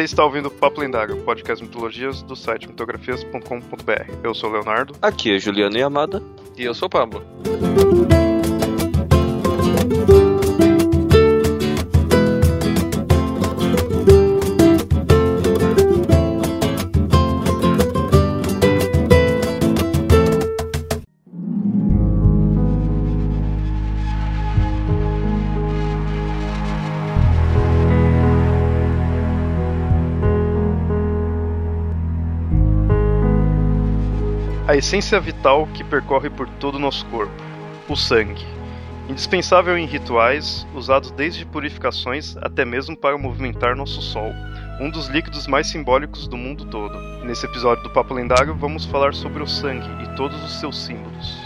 Você está ouvindo o Papo Lendário, podcast mitologias do site mitografias.com.br. Eu sou o Leonardo. Aqui é Juliana e Amada. E eu sou o Pablo. Essência vital que percorre por todo o nosso corpo, o sangue. Indispensável em rituais, usados desde purificações até mesmo para movimentar nosso sol, um dos líquidos mais simbólicos do mundo todo. Nesse episódio do Papo Lendário, vamos falar sobre o sangue e todos os seus símbolos.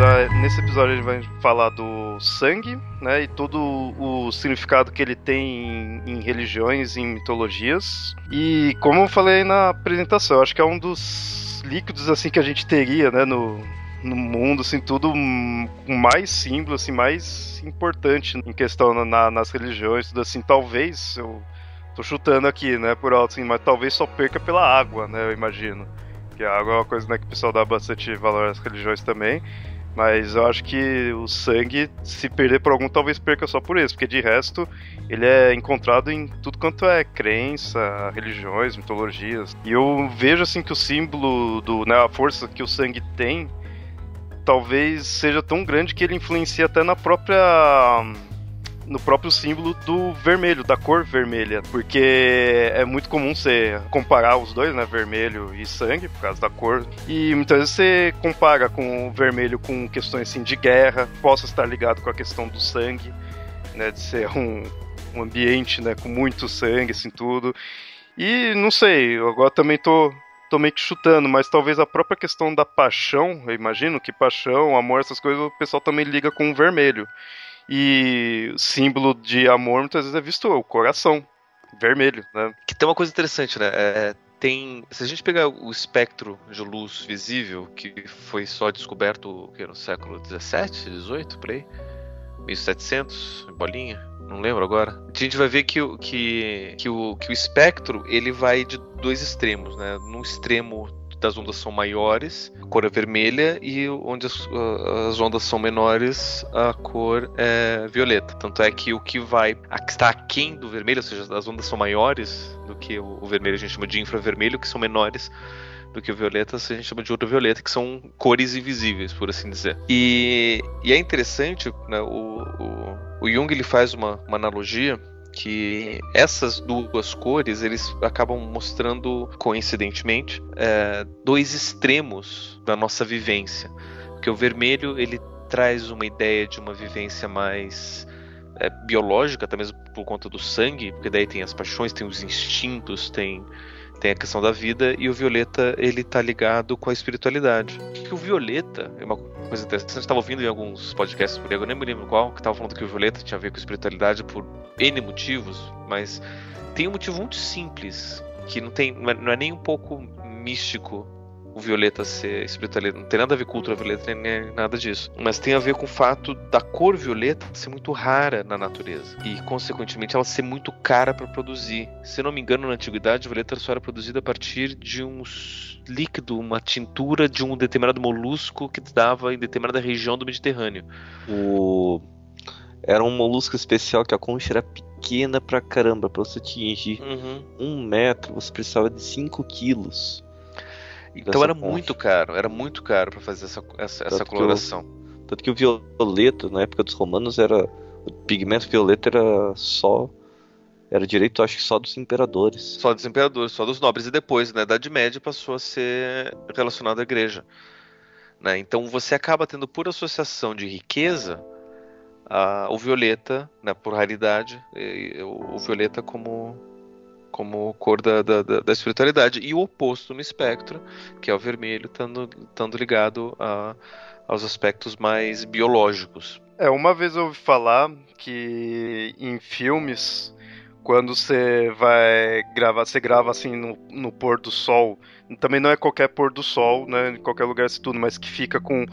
Ah, nesse episódio gente vai falar do sangue, né, e todo o significado que ele tem em, em religiões, em mitologias. E como eu falei na apresentação, acho que é um dos líquidos assim que a gente teria, né, no, no mundo, assim, tudo mais símbolo, assim, mais importante em questão na- nas religiões, tudo assim, talvez, eu tô chutando aqui, né, por alto, assim, mas talvez só perca pela água, né, eu imagino. Que a água é uma coisa né, que o pessoal dá bastante valor às religiões também. Mas eu acho que o sangue, se perder por algum, talvez perca só por isso, porque de resto ele é encontrado em tudo quanto é crença, religiões, mitologias. E eu vejo assim que o símbolo do, né, a força que o sangue tem, talvez seja tão grande que ele influencia até na própria no próprio símbolo do vermelho, da cor vermelha, porque é muito comum você comparar os dois, né, vermelho e sangue, por causa da cor, e muitas vezes você compara com o vermelho com questões assim de guerra, possa estar ligado com a questão do sangue, né, de ser um, um ambiente, né, com muito sangue, assim, tudo, e não sei, agora também tô tô meio que chutando, mas talvez a própria questão da paixão, eu imagino que paixão, amor, essas coisas, o pessoal também liga com o vermelho. E o símbolo de amor muitas vezes é visto o coração vermelho, né? Que tem uma coisa interessante, né? É, tem, se a gente pegar o espectro de luz visível, que foi só descoberto o quê, no século 17, 18, por aí, 1700, bolinha, não lembro agora. A gente vai ver que, o- que, que, o, que o espectro ele vai de dois extremos, né? Num extremo das ondas são maiores, a cor é vermelha, e onde as, ah, as ondas são menores, a cor é violeta. Tanto é que o que vai a, que está aquém do vermelho, ou seja, as ondas são maiores do que o, o vermelho, a gente chama de infravermelho, que são menores do que o violeta, a gente chama de ultravioleta, que são cores invisíveis, por assim dizer. E, e é interessante, né, o, o, o Jung ele faz uma, uma analogia que essas duas cores eles acabam mostrando coincidentemente é, dois extremos da nossa vivência. Porque o vermelho ele traz uma ideia de uma vivência mais é, biológica até mesmo por conta do sangue porque daí tem as paixões tem os instintos tem tem a questão da vida e o violeta ele tá ligado com a espiritualidade. Que o violeta é uma coisa interessante eu estava ouvindo em alguns podcasts por aí, eu nem me lembro qual que estava falando que o violeta tinha a ver com espiritualidade por N motivos, mas tem um motivo muito simples, que não, tem, não, é, não é nem um pouco místico o violeta ser espiritualidade. Não tem nada a ver com ultravioleta nem, nem nada disso. Mas tem a ver com o fato da cor violeta ser muito rara na natureza. E, consequentemente, ela ser muito cara para produzir. Se não me engano, na antiguidade, a violeta só era produzida a partir de um líquido, uma tintura de um determinado molusco que dava em determinada região do Mediterrâneo. O... Era um molusco especial que a concha era pequena pra caramba. Pra você atingir Uhum. um metro, você precisava de 5 quilos. Então era concha. muito caro, era muito caro para fazer essa, essa, essa Tanto que coloração. Tanto que o violeta, na época dos romanos, era. O pigmento violeta era só. Era direito, acho que só dos imperadores. Só dos imperadores, só dos nobres. E depois, na Idade Média, passou a ser relacionado à igreja. né? Então você acaba tendo, por associação de riqueza, a- o violeta, né, por raridade, e o, o violeta como, como cor da, da, da- da espiritualidade. E o oposto no espectro, que é o vermelho, estando estando ligado a, aos aspectos mais biológicos. É, uma vez eu ouvi falar que em filmes, quando você vai gravar, você grava assim no, no pôr do sol. Também não é qualquer pôr do sol, né? Em qualquer lugar assim tudo, mas que fica com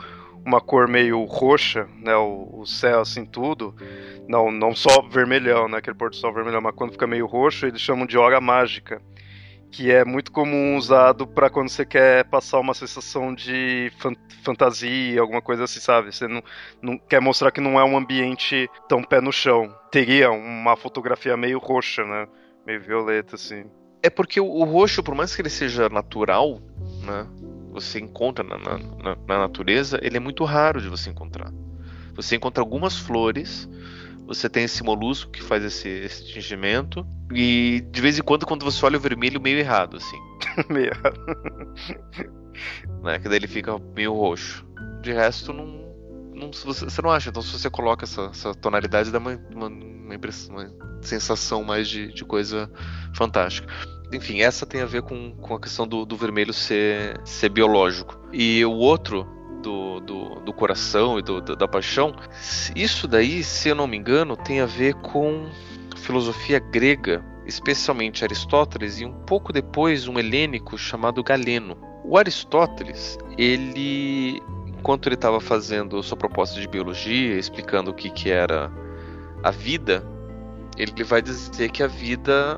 uma cor meio roxa, né? O, o, céu assim tudo. Não, não só vermelhão, né? Aquele pôr do sol vermelhão, mas quando fica meio roxo, eles chamam de hora mágica que é muito comum usado para quando você quer passar uma sensação de fan fantasia, alguma coisa assim, sabe? Você não, não quer mostrar que não é um ambiente tão pé no chão. Teria uma fotografia meio roxa, né? Meio violeta, assim. É porque o, o roxo, por mais que ele seja natural, né? Você encontra na, na, na natureza, ele é muito raro de você encontrar. Você encontra algumas flores você tem esse molusco que faz esse, esse tingimento. E de vez em quando, quando você olha o vermelho, meio errado, assim. meio errado. né? Que daí ele fica meio roxo. De resto, não. não você, você não acha. Então, se você coloca essa, essa tonalidade, dá uma, uma, uma, impressão, uma sensação mais de, de coisa fantástica enfim, essa tem a ver com, com a questão do, do vermelho ser, ser biológico. E o outro do, do, do coração e do, da paixão, isso daí, se eu não me engano, tem a ver com filosofia grega, especialmente Aristóteles e um pouco depois um helênico chamado Galeno. O Aristóteles, ele, enquanto ele estava fazendo sua proposta de biologia, explicando o que, que era a vida, ele vai dizer que a vida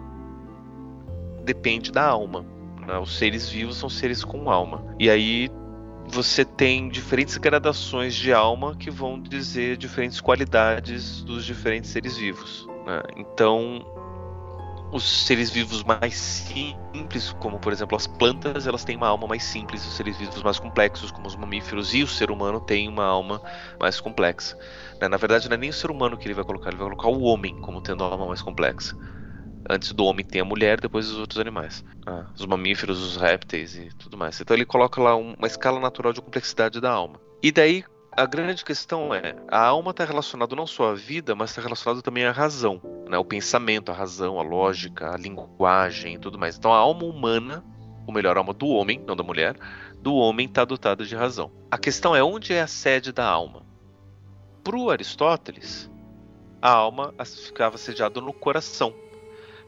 depende da alma. Né? Os seres vivos são seres com alma. E aí você tem diferentes gradações de alma que vão dizer diferentes qualidades dos diferentes seres vivos. Né? Então, os seres vivos mais simples, como por exemplo as plantas, elas têm uma alma mais simples. Os seres vivos mais complexos, como os mamíferos e o ser humano, têm uma alma mais complexa. Né? Na verdade, não é nem o ser humano que ele vai colocar, ele vai colocar o homem como tendo a alma mais complexa. Antes do homem tem a mulher, depois os outros animais. Ah, os mamíferos, os répteis e tudo mais. Então ele coloca lá uma escala natural de complexidade da alma. E daí a grande questão é, a alma está relacionada não só à vida, mas está relacionada também à razão, né? O pensamento, a razão, a lógica, a linguagem e tudo mais. Então a alma humana, ou melhor, a alma do homem, não da mulher, do homem está dotada de razão. A questão é onde é a sede da alma. Para o Aristóteles, a alma ficava sediada no coração.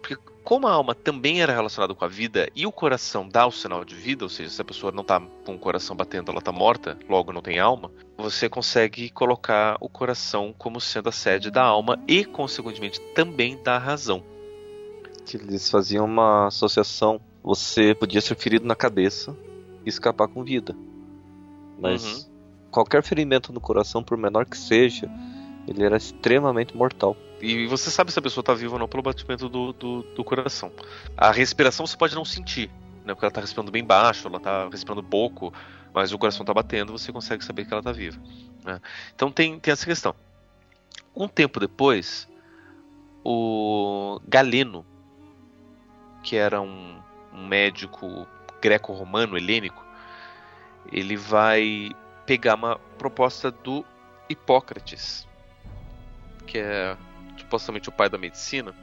Porque como a alma também era relacionada com a vida e o coração dá o sinal de vida, ou seja, se a pessoa não está com o coração batendo, ela está morta, logo não tem alma, você consegue colocar o coração como sendo a sede da alma e, consequentemente, também da razão. Eles faziam uma associação. Você podia ser ferido na cabeça e escapar com vida. Mas uhum. qualquer ferimento no coração, por menor que seja, ele era extremamente mortal. E você sabe se a pessoa está viva ou não pelo batimento do, do, do, coração. A respiração você pode não sentir, né? Porque ela está respirando bem baixo, ela está respirando pouco, mas o coração está batendo, você consegue saber que ela está viva. Né? Então tem, tem essa questão. Um tempo depois, o Galeno, que era um, um médico greco-romano, helênico, ele vai pegar uma proposta do Hipócrates, que é supostamente o pai da medicina,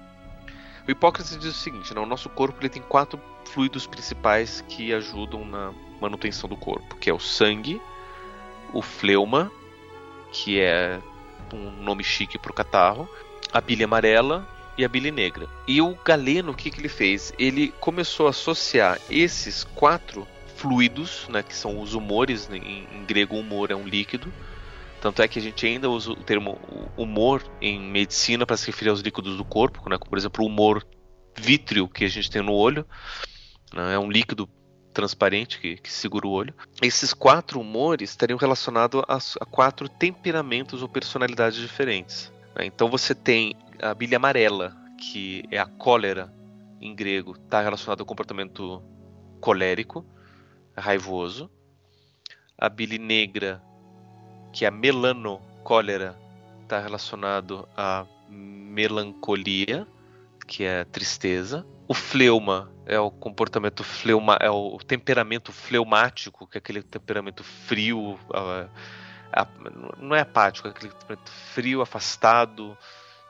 o Hipócrates diz o seguinte: né, o nosso corpo ele tem quatro fluidos principais que ajudam na manutenção do corpo, que é o sangue, o fleuma, que é um nome chique para o catarro, a bile amarela e a bile negra. E o Galeno, o que, que ele fez? Ele começou a associar esses quatro fluidos, né, que são os humores, né, em, em grego humor é um líquido, tanto é que a gente ainda usa o termo humor em medicina para se referir aos líquidos do corpo, né? por exemplo, o humor vítreo que a gente tem no olho. Né? É um líquido transparente que, que, segura o olho. Esses quatro humores estariam relacionados a, a quatro temperamentos ou personalidades diferentes. Né? Então você tem a bile amarela, que é a cólera em grego, está relacionado ao comportamento colérico, raivoso. A bile negra que a melanocólera está relacionado à melancolia, que é tristeza. O fleuma é o comportamento fleuma, é o temperamento fleumático, que é aquele temperamento frio, não é apático, é aquele temperamento frio, afastado,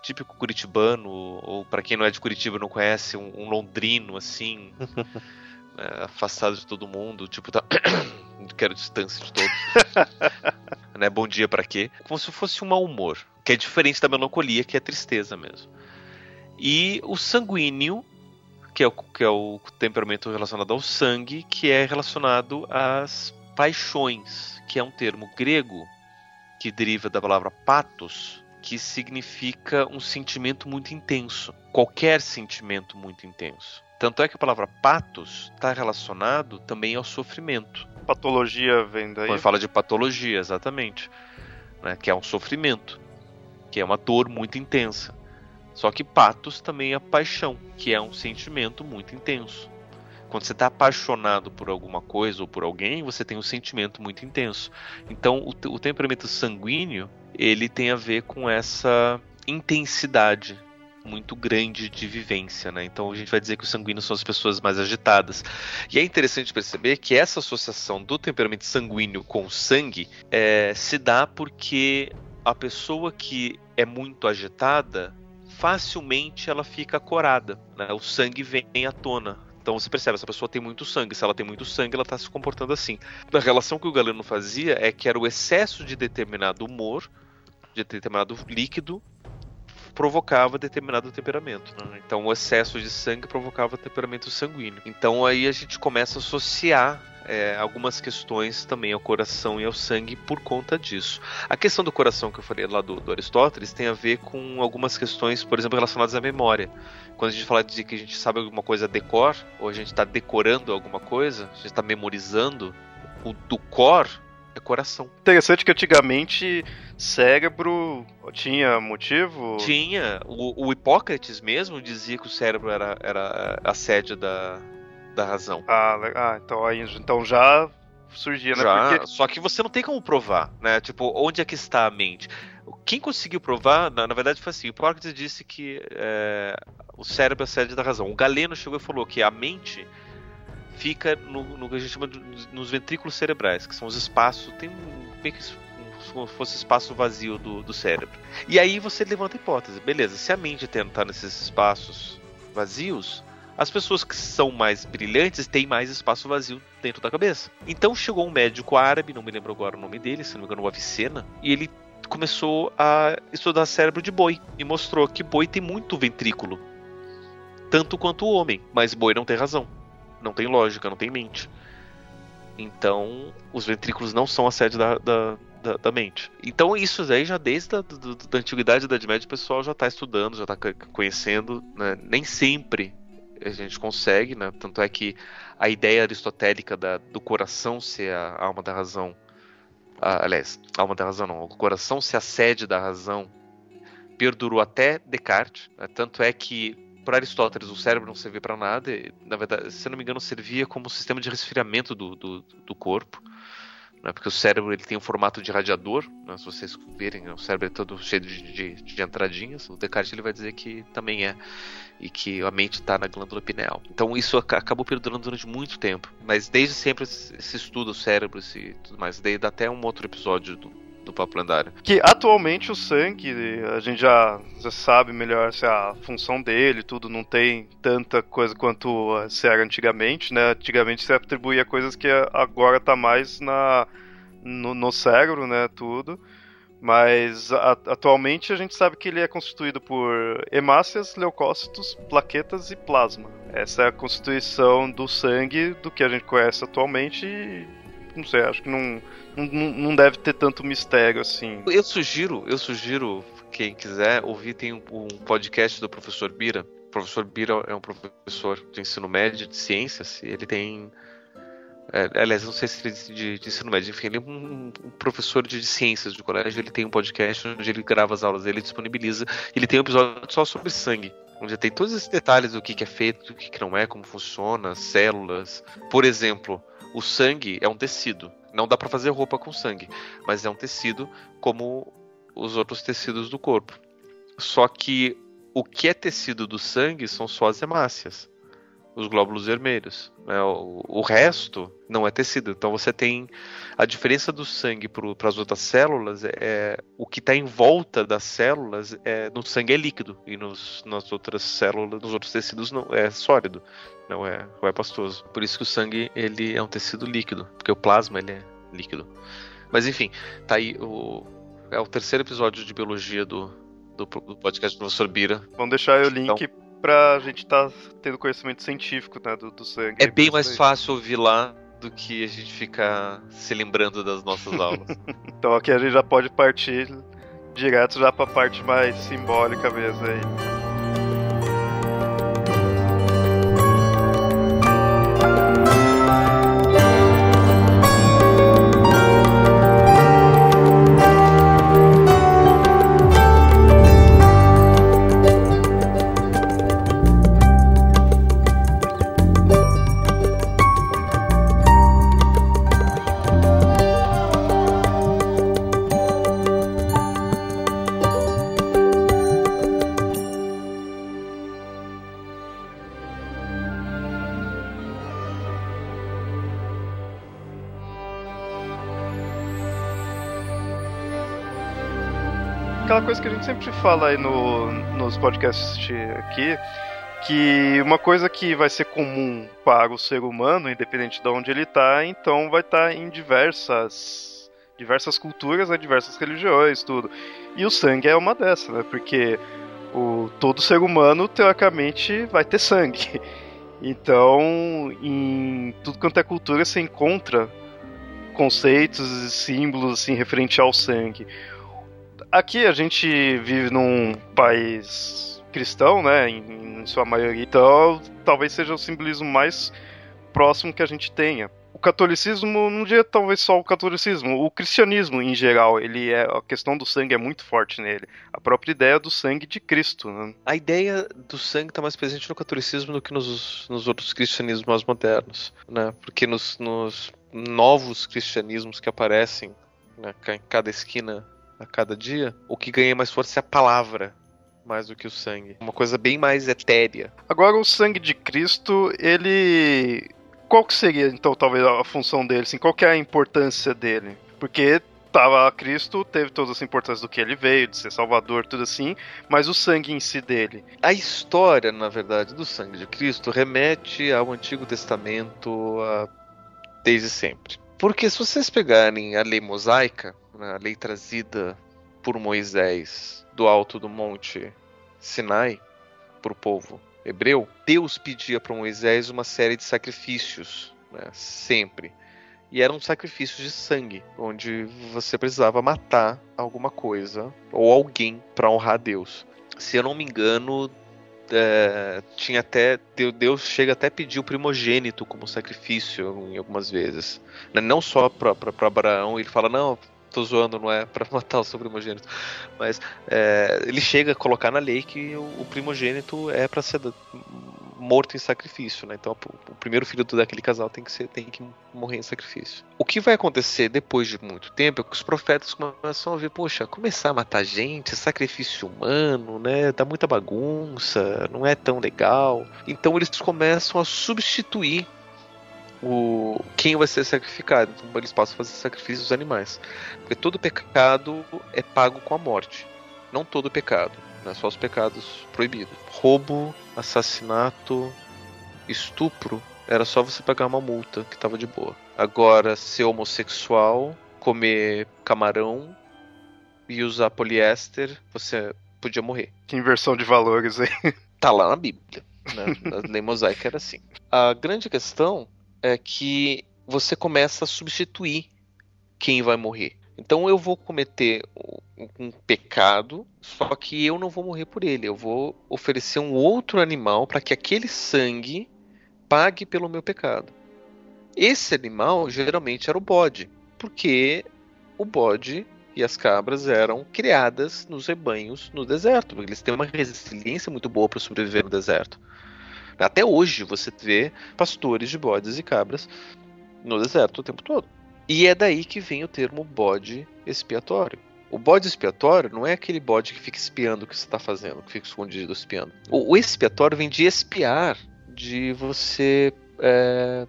típico curitibano, ou para quem não é de Curitiba não conhece, um, um londrino assim, é, afastado de todo mundo, tipo tá quero distância de todos. né? Bom dia para quê? Como se fosse um mau humor, que é diferente da melancolia, que é tristeza mesmo. E o sanguíneo, que é o, que é o temperamento relacionado ao sangue, que é relacionado às paixões, que é um termo grego que deriva da palavra patos, que significa um sentimento muito intenso, qualquer sentimento muito intenso. Tanto é que a palavra patos está relacionado também ao sofrimento. Patologia vem daí. Quando fala de patologia, exatamente, né, que é um sofrimento, que é uma dor muito intensa. Só que patos também é paixão, que é um sentimento muito intenso. Quando você está apaixonado por alguma coisa ou por alguém, você tem um sentimento muito intenso. Então, o, o temperamento sanguíneo ele tem a ver com essa intensidade muito grande de vivência, né? Então a gente vai dizer que os sanguíneos são as pessoas mais agitadas. E é interessante perceber que essa associação do temperamento sanguíneo com o sangue é, se dá porque a pessoa que é muito agitada facilmente ela fica corada, né? O sangue vem à tona, então você percebe, essa pessoa tem muito sangue. Se ela tem muito sangue, ela está se comportando assim. A relação que o Galeno fazia é que era o excesso de determinado humor, de determinado líquido, provocava determinado temperamento. Né? Então o excesso de sangue provocava temperamento sanguíneo. Então aí a gente começa a associar é, algumas questões também ao coração e ao sangue por conta disso. A questão do coração que eu falei lá do, do Aristóteles tem a ver com algumas questões, por exemplo, relacionadas à memória. Quando a gente fala de que a gente sabe alguma coisa decor, ou a gente está decorando alguma coisa, a gente está memorizando, o do cor é coração. Interessante que antigamente cérebro tinha motivo? Tinha. O, o Hipócrates mesmo dizia que o cérebro era, era a sede da, da razão. Ah, ah então, aí, então já surgia, né? Já, Porque... Só que você não tem como provar, né? Tipo, onde é que está a mente? Quem conseguiu provar, na, na verdade, foi assim: o Hipócrates disse que é, o cérebro é a sede da razão. O Galeno chegou e falou que a mente fica no, no que a gente chama de, nos ventrículos cerebrais, que são os espaços. Tem meio que como se fosse espaço vazio do, do cérebro. E aí você levanta a hipótese: beleza, se a mente está nesses espaços vazios, as pessoas que são mais brilhantes têm mais espaço vazio dentro da cabeça. Então chegou um médico árabe, não me lembro agora o nome dele, se não me engano, o Avicena, e ele começou a estudar cérebro de boi e mostrou que boi tem muito ventrículo, tanto quanto o homem, mas boi não tem razão, não tem lógica, não tem mente. Então, os ventrículos não são a sede da, da, da, da mente. Então, isso aí já desde a do, da antiguidade da Idade Média, o pessoal já está estudando, já está conhecendo. Né? Nem sempre a gente consegue, né? Tanto é que a ideia aristotélica da, do coração ser a alma da razão, a, aliás, a alma da razão não, o coração ser a sede da razão, perdurou até Descartes. Né? Tanto é que para Aristóteles o cérebro não servia para nada, e, na verdade, se não me engano, servia como sistema de resfriamento do, do, do corpo. Né? Porque o cérebro ele tem um formato de radiador, né? se vocês verem, o cérebro é todo cheio de, de, de entradinhas. O Descartes ele vai dizer que também é e que a mente está na glândula pineal. Então isso acabou perdurando durante muito tempo. Mas desde sempre se estuda o cérebro e tudo mais. Daí dá até um outro episódio do, do Papo Lendário. Que atualmente o sangue, a gente já, já sabe melhor se a função dele, tudo não tem tanta coisa quanto se era antigamente, né? Antigamente se atribuía coisas que agora tá mais na no, no cérebro, né, tudo. Mas a, atualmente a gente sabe que ele é constituído por hemácias, leucócitos, plaquetas e plasma. Essa é a constituição do sangue do que a gente conhece atualmente e não sei, acho que não, não, deve ter tanto mistério assim. Eu sugiro, eu sugiro quem quiser ouvir tem um, podcast do professor Bira. O professor Bira é um professor de ensino médio de ciências ele tem é, aliás, não sei se ele é de, de ensino médio, enfim, ele é um, um, professor de ciências de colégio, ele tem um podcast onde ele grava as aulas dele, disponibiliza, ele tem um episódio só sobre sangue, onde tem todos esses detalhes do que, que é feito, do que, que não é, como funciona, células. Por exemplo, o sangue é um tecido. Não dá para fazer roupa com sangue, mas é um tecido como os outros tecidos do corpo. Só que o que é tecido do sangue são só as hemácias os glóbulos vermelhos. Né? O, o, resto não é tecido. Então você tem a diferença do sangue para as outras células é, é o que está em volta das células é, no sangue é líquido e nos, nas outras células, nos outros tecidos não é sólido, não é, não é pastoso. Por isso que o sangue ele é um tecido líquido, porque o plasma ele é líquido. Mas enfim, tá aí o é o terceiro episódio de biologia do do, do podcast do professor Bira. Vamos deixar o link então, pra gente estar tá tendo conhecimento científico né, do, do sangue. É bem mais fácil ouvir lá do que a gente ficar se lembrando das nossas aulas. então aqui a gente já pode partir direto já pra parte mais simbólica mesmo aí. Sempre fala aí no, nos podcasts aqui, que uma coisa que vai ser comum para o ser humano, independente de onde ele está, então vai estar tá em diversas diversas culturas, né, diversas religiões, tudo. E o sangue é uma dessas, né? Porque o, todo ser humano, teoricamente, vai ter sangue. Então, em tudo quanto é cultura, você encontra conceitos e símbolos assim, referente ao sangue aqui a gente vive num país cristão, né, em, em, sua maioria, então talvez seja o simbolismo mais próximo que a gente tenha. O catolicismo, não diria talvez só o catolicismo, o cristianismo em geral, ele é a questão do sangue é muito forte nele. A própria ideia do sangue de Cristo. Né? A ideia do sangue está mais presente no catolicismo do que nos, nos outros cristianismos mais modernos, né? Porque nos, nos novos cristianismos que aparecem né, em cada esquina a cada dia, o que ganha mais força é a palavra, mais do que o sangue. Uma coisa bem mais etérea. Agora, o sangue de Cristo, ele. Qual que seria, então, talvez a função dele? Assim, qual que é a importância dele? Porque tava Cristo, teve toda essa importância do que ele veio, de ser salvador, tudo assim, mas o sangue em si dele. A história, na verdade, do sangue de Cristo remete ao Antigo Testamento a... desde sempre. Porque se vocês pegarem a lei mosaica, né, a lei trazida por Moisés do alto do monte Sinai para o povo hebreu, Deus pedia para Moisés uma série de sacrifícios, né, sempre. E eram sacrifícios de sangue, onde você precisava matar alguma coisa ou alguém para honrar Deus. Se eu não me engano, é, tinha até Deus chega até a pedir o primogênito como sacrifício em algumas vezes, não só para Abraão. Ele fala não, tô zoando, não é para matar o primogênito. Mas é, ele chega a colocar na lei que o, o primogênito é para ser morto em sacrifício, né? Então o primeiro filho daquele casal tem que ser, tem que morrer em sacrifício. O que vai acontecer depois de muito tempo é que os profetas começam a ver, poxa, começar a matar gente, sacrifício humano, né? Dá muita bagunça, não é tão legal. Então eles começam a substituir o quem vai ser sacrificado. Então eles passam a fazer sacrifícios dos animais. Porque todo pecado é pago com a morte. Não todo pecado, né? só os pecados proibidos. Roubo, assassinato, estupro, era só você pagar uma multa que tava de boa. Agora, ser homossexual, comer camarão e usar poliéster, você podia morrer. Que inversão de valores aí. Tá lá na Bíblia. Né? Na lei mosaica era assim. A grande questão é que você começa a substituir quem vai morrer. Então eu vou cometer um pecado, só que eu não vou morrer por ele. Eu vou oferecer um outro animal para que aquele sangue pague pelo meu pecado. Esse animal geralmente era o bode, porque o bode e as cabras eram criadas nos rebanhos no deserto, eles têm uma resiliência muito boa para sobreviver no deserto. Até hoje você vê pastores de bodes e cabras no deserto o tempo todo. E é daí que vem o termo bode expiatório. O bode expiatório não é aquele bode que fica espiando o que você está fazendo, que fica escondido espiando. O, o, expiatório vem de expiar, de você é,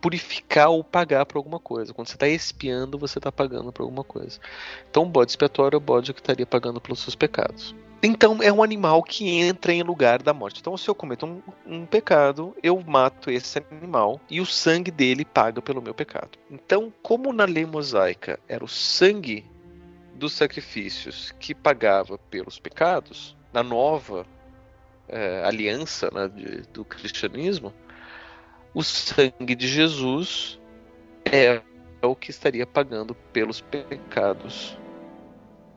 purificar ou pagar por alguma coisa. Quando você está expiando, você está pagando por alguma coisa. Então, o bode expiatório é o bode que estaria pagando pelos seus pecados. Então é um animal que entra em lugar da morte. Então, se eu cometo um, um, pecado, eu mato esse animal e o sangue dele paga pelo meu pecado. Então, como na lei mosaica era o sangue dos sacrifícios que pagava pelos pecados, na nova é, aliança né, de, do cristianismo, o sangue de Jesus é o que estaria pagando pelos pecados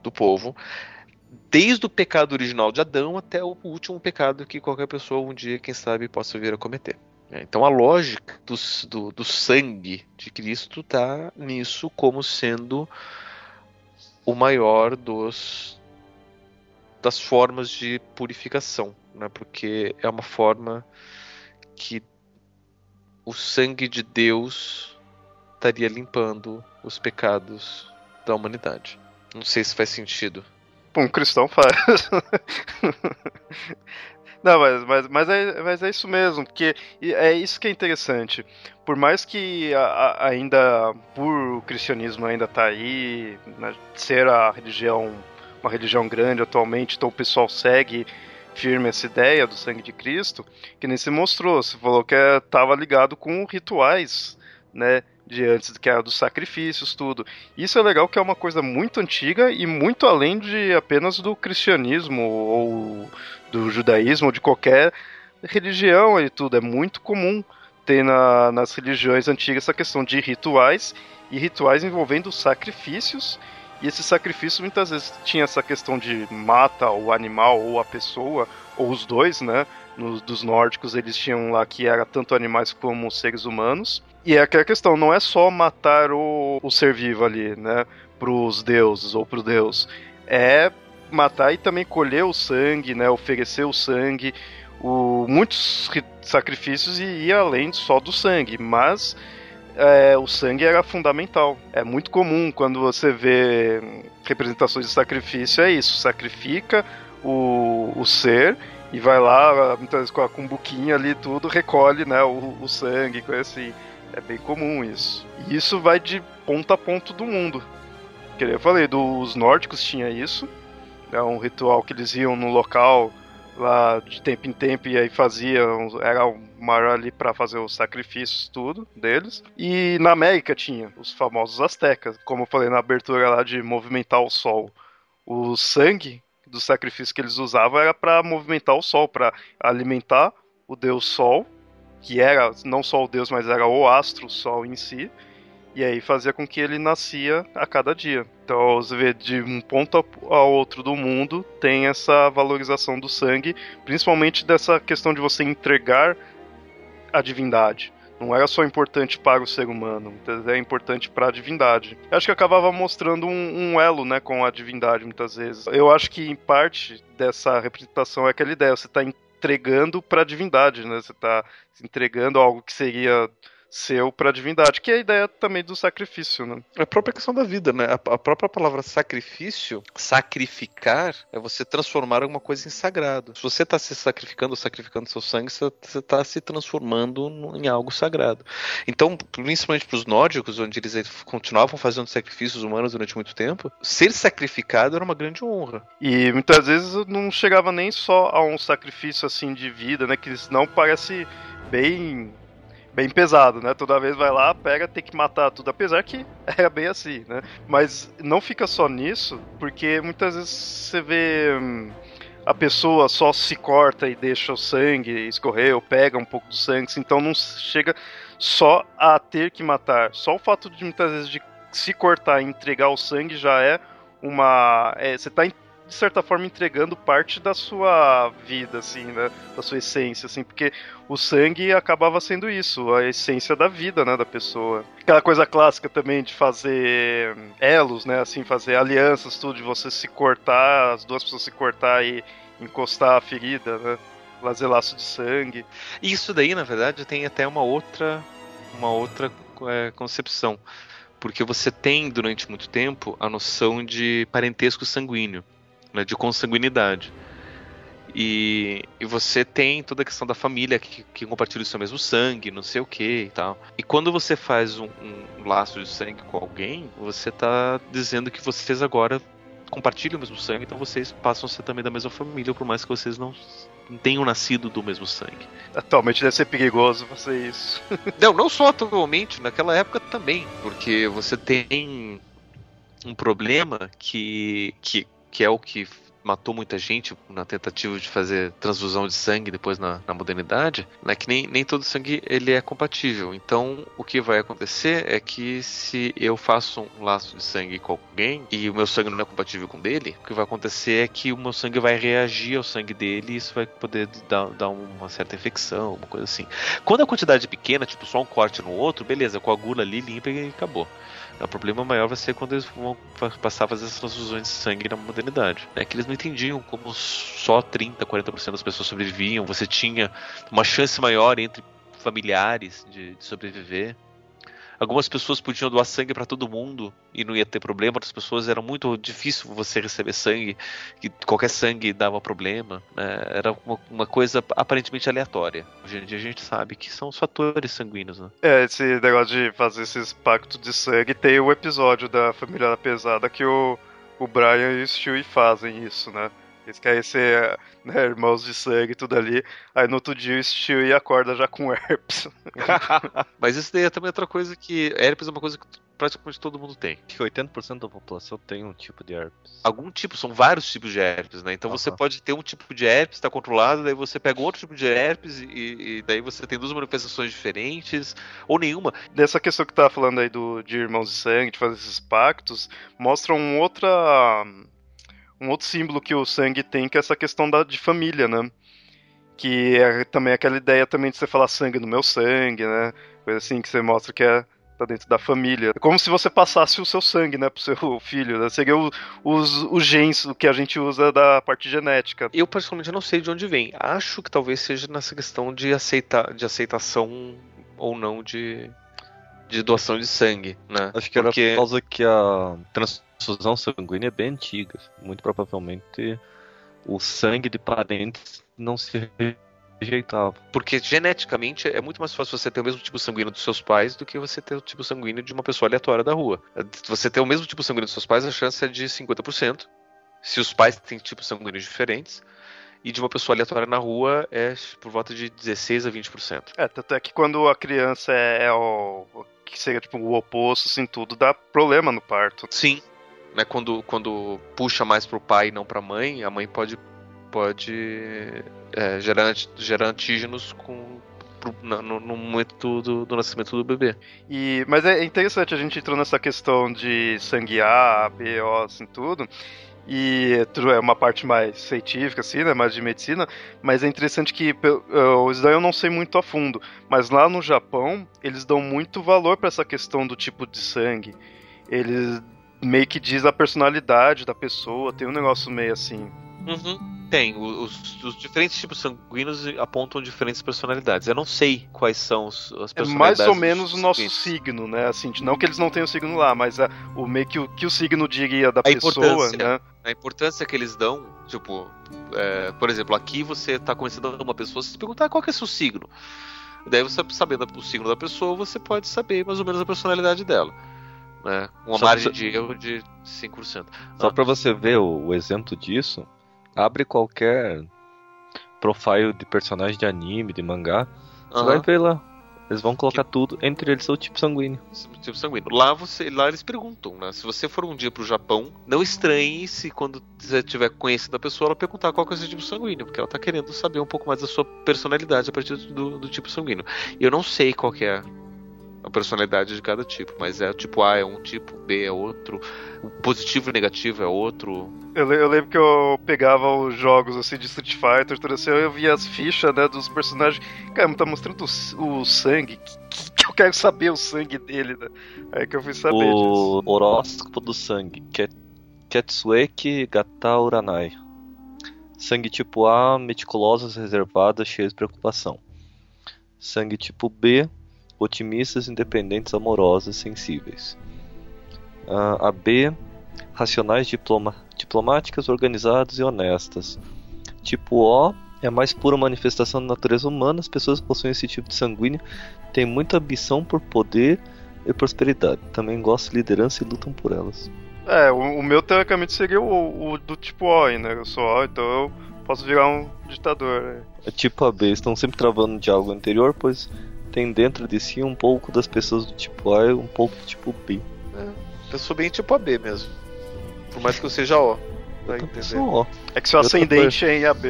do povo, desde o pecado original de Adão até o último pecado que qualquer pessoa um dia, quem sabe, possa vir a cometer. É, então a lógica do, do, do sangue de Cristo está nisso como sendo o maior dos das formas de purificação, né? porque é uma forma que o sangue de Deus estaria limpando os pecados da humanidade. Não sei se faz sentido. Um cristão faz. Não, mas, mas, mas, é, mas é isso mesmo, porque é isso que é interessante. Por mais que a, a, ainda, por o cristianismo ainda tá aí, né, ser a religião, uma religião grande atualmente, então o pessoal segue firme essa ideia do sangue de Cristo, que nem se mostrou, você falou que estava é, ligado com rituais, né, de antes, que era dos sacrifícios, tudo. Isso é legal que é uma coisa muito antiga e muito além de apenas do cristianismo ou do judaísmo ou de qualquer religião e tudo. É muito comum ter na, nas religiões antigas essa questão de rituais e rituais envolvendo sacrifícios. E esses sacrifícios muitas vezes tinha essa questão de mata o animal ou a pessoa, ou os dois, né? Nos, dos nórdicos eles tinham lá que era tanto animais como seres humanos. E é aquela questão, não é só matar o, o ser vivo ali, né? Pros deuses ou pro deus. É matar e também colher o sangue, né? Oferecer o sangue. O, muitos sacrifícios e ia além só do sangue, mas é, o sangue era fundamental. É muito comum quando você vê representações de sacrifício, é isso, sacrifica o, o ser e vai lá, muitas vezes com a cumbuquinha ali tudo, recolhe né, o, o sangue, coisa assim. É bem comum isso. E isso vai de ponta a ponto do mundo. Que eu falei, dos nórdicos tinha isso. É um ritual que eles iam no local lá de tempo em tempo e aí faziam, era o maior ali para fazer os sacrifícios tudo deles. E na América tinha os famosos astecas, como eu falei na abertura lá de movimentar o sol. O sangue do sacrifício que eles usavam era para movimentar o sol, para alimentar o deus sol que era não só o deus, mas era o astro, o sol em si. E aí fazia com que ele nascia a cada dia. Então, você vê de um ponto ao outro do mundo tem essa valorização do sangue, principalmente dessa questão de você entregar a divindade. Não era só importante para o ser humano, é importante para a divindade. Eu acho que acabava mostrando um, um, elo né, com a divindade muitas vezes. Eu acho que em parte dessa representação é aquela ideia, você está entregando para a divindade, né? Você está entregando algo que seria seu para a divindade, que é a ideia também do sacrifício, né? É a própria questão da vida, né? A, própria palavra sacrifício, sacrificar, é você transformar alguma coisa em sagrado. Se você está se sacrificando, sacrificando seu sangue, você está se transformando em algo sagrado. Então, principalmente para os nórdicos, onde eles continuavam fazendo sacrifícios humanos durante muito tempo, ser sacrificado era uma grande honra. E muitas vezes não chegava nem só a um sacrifício assim de vida, né? Que não parece bem bem pesado, né? Toda vez vai lá, pega, tem que matar tudo, apesar que era bem assim, né? Mas não fica só nisso, porque muitas vezes você vê hum, a pessoa só se corta e deixa o sangue escorrer, ou pega um pouco do sangue, então não chega só a ter que matar. Só o fato de muitas vezes de se cortar e entregar o sangue já é uma. É, você está de certa forma entregando parte da sua vida, assim, né? Da sua essência, assim, porque o sangue acabava sendo isso, a essência da vida, né, da pessoa. Aquela coisa clássica também de fazer elos, né, assim, fazer alianças, tudo, de você se cortar, as duas pessoas se cortar e encostar a ferida, né? Fazer laço de sangue. Isso daí, na verdade, tem até uma outra, uma outra é, concepção porque você tem durante muito tempo a noção de parentesco sanguíneo né, de consanguinidade. E, e, você tem toda a questão da família que, que compartilha o seu mesmo sangue, não sei o que e tal. E quando você faz um, um laço de sangue com alguém, você está dizendo que vocês agora compartilham o mesmo sangue, então vocês passam a ser também da mesma família, por mais que vocês não tenham nascido do mesmo sangue. Atualmente deve ser perigoso fazer isso. não, não só atualmente, naquela época também, porque você tem um problema que, que, que é o que matou muita gente na tentativa de fazer transfusão de sangue depois na, na modernidade, né, que nem, nem todo sangue ele é compatível. Então, o que vai acontecer é que se eu faço um laço de sangue com alguém e o meu sangue não é compatível com dele, o que vai acontecer é que o meu sangue vai reagir ao sangue dele e isso vai poder dar, dar uma certa infecção, uma coisa assim. Quando a quantidade é pequena, tipo só um corte no outro, beleza, coagula ali, limpa e acabou. O problema maior vai ser quando eles vão passar a fazer essas transfusões de sangue na modernidade. É que eles não entendiam como só 30, 40% das pessoas sobreviviam. Você tinha uma chance maior entre familiares de, de sobreviver. Algumas pessoas podiam doar sangue para todo mundo e não ia ter problema, outras pessoas era muito difícil você receber sangue, que qualquer sangue dava problema. Né? Era uma, uma, coisa aparentemente aleatória. Hoje em dia a gente sabe que são os fatores sanguíneos. Né? É, esse negócio de fazer esses pactos de sangue tem o episódio da Família Pesada que o, o Brian e o Stewie fazem isso, né? Eles querem ser né, irmãos de sangue e tudo ali. Aí no outro dia o Stewie acorda já com herpes. Mas isso daí é também outra coisa que. Herpes é uma coisa que praticamente todo mundo tem. Que 80% da população tem um tipo de herpes. Algum tipo, são vários tipos de herpes, né? Então uhum. você pode ter um tipo de herpes, está controlado, daí você pega outro tipo de herpes e, e, daí você tem duas manifestações diferentes, ou nenhuma. Dessa questão que tá falando aí do, de irmãos de sangue, de fazer esses pactos, mostra um outra um outro símbolo que o sangue tem, que é essa questão da, de família, né? Que é também aquela ideia também de você falar sangue no meu sangue, né? Coisa assim que você mostra que é tá dentro da família. É como se você passasse o seu sangue, né, pro seu filho. Né? Seria o, os, os genes, que a gente usa da parte genética. Eu, particularmente, não sei de onde vem. Acho que talvez seja nessa questão de, aceitar, de aceitação ou não de, de doação de sangue, né? Acho que Porque... era por causa que a trans transfusão sanguínea é bem antiga. Muito provavelmente o sangue de parentes não se rejeitava. Porque geneticamente é muito mais fácil você ter o mesmo tipo sanguíneo dos seus pais do que você ter o tipo sanguíneo de uma pessoa aleatória da rua. Você ter o mesmo tipo sanguíneo dos seus pais, a chance é de 50%. Se os pais têm tipos sanguíneos diferentes. E de uma pessoa aleatória na rua é por volta de 16 a 20%. É, tanto é que quando a criança é, é o. que seria tipo o oposto, assim, tudo, dá problema no parto. Sim, né, quando, quando puxa mais pro pai e não pra mãe, a mãe pode, pode é, gerar, gerar antígenos com, no, no, momento do, do, nascimento do bebê. E, mas é interessante, a gente entrou nessa questão de sangue A, B, O, assim, tudo. E é uma parte mais científica, assim, né? Mais de medicina. Mas é interessante que uh, isso daí eu não sei muito a fundo. Mas lá no Japão, eles dão muito valor para essa questão do tipo de sangue. Eles meio que diz a personalidade da pessoa, tem um negócio meio assim. Uhum. Tem, os, os, diferentes tipos sanguíneos apontam diferentes personalidades. Eu não sei quais são as personalidades. É mais ou menos o nosso signo, né? Assim, não que eles não tenham signo lá, mas a, o meio que o que o signo diria da a pessoa, né? A importância que eles dão, tipo, é, por exemplo, aqui você tá conhecendo uma pessoa, você se perguntar ah, qual que é seu signo. Daí você sabendo o signo da pessoa, você pode saber mais ou menos a personalidade dela né? Uma Só margem de erro de 5%. Só ah. para você ver o, o, exemplo disso, abre qualquer profile de personagem de anime, de mangá, você vai ver lá. Eles vão colocar que... tudo, entre eles o tipo sanguíneo. Tipo sanguíneo. Lá, você, lá eles perguntam, né? Se você for um dia pro Japão, não estranhe se quando você tiver conhecido a pessoa, ela perguntar qual que é o seu tipo sanguíneo, porque ela tá querendo saber um pouco mais da sua personalidade a partir do, do tipo sanguíneo. E eu não sei qual que é a personalidade de cada tipo, mas é tipo A é um tipo, B é outro, o positivo e negativo é outro. Eu, eu lembro que eu pegava os jogos assim de Street Fighter, tudo assim, eu via as fichas né, dos personagens. Cara, tá mostrando o, o sangue. Que, que, eu quero saber o sangue dele, né? Aí que eu fui saber o disso. horóscopo do sangue, Ketsueki Gata Uranai. Sangue tipo A, meticulosas, reservadas, cheias de preocupação. Sangue tipo B, otimistas, independentes, amorosas, sensíveis. Uh, a B, racionais, diploma, diplomáticas, organizadas e honestas. Tipo O é a mais pura manifestação da natureza humana. As pessoas que possuem esse tipo de sanguíneo têm muita ambição por poder e prosperidade. Também gostam de liderança e lutam por elas. É, o, o meu teoricamente seria o, o, do tipo O, né? Eu sou O, então eu posso virar um ditador. Né? É tipo A B, estão sempre travando um diálogo anterior, pois tem dentro de si um pouco das pessoas do tipo A e um pouco do tipo B. É, eu sou bem tipo AB mesmo. Por mais que eu seja O. Vai entender. Só. É que seu Eu ascendente é em AB.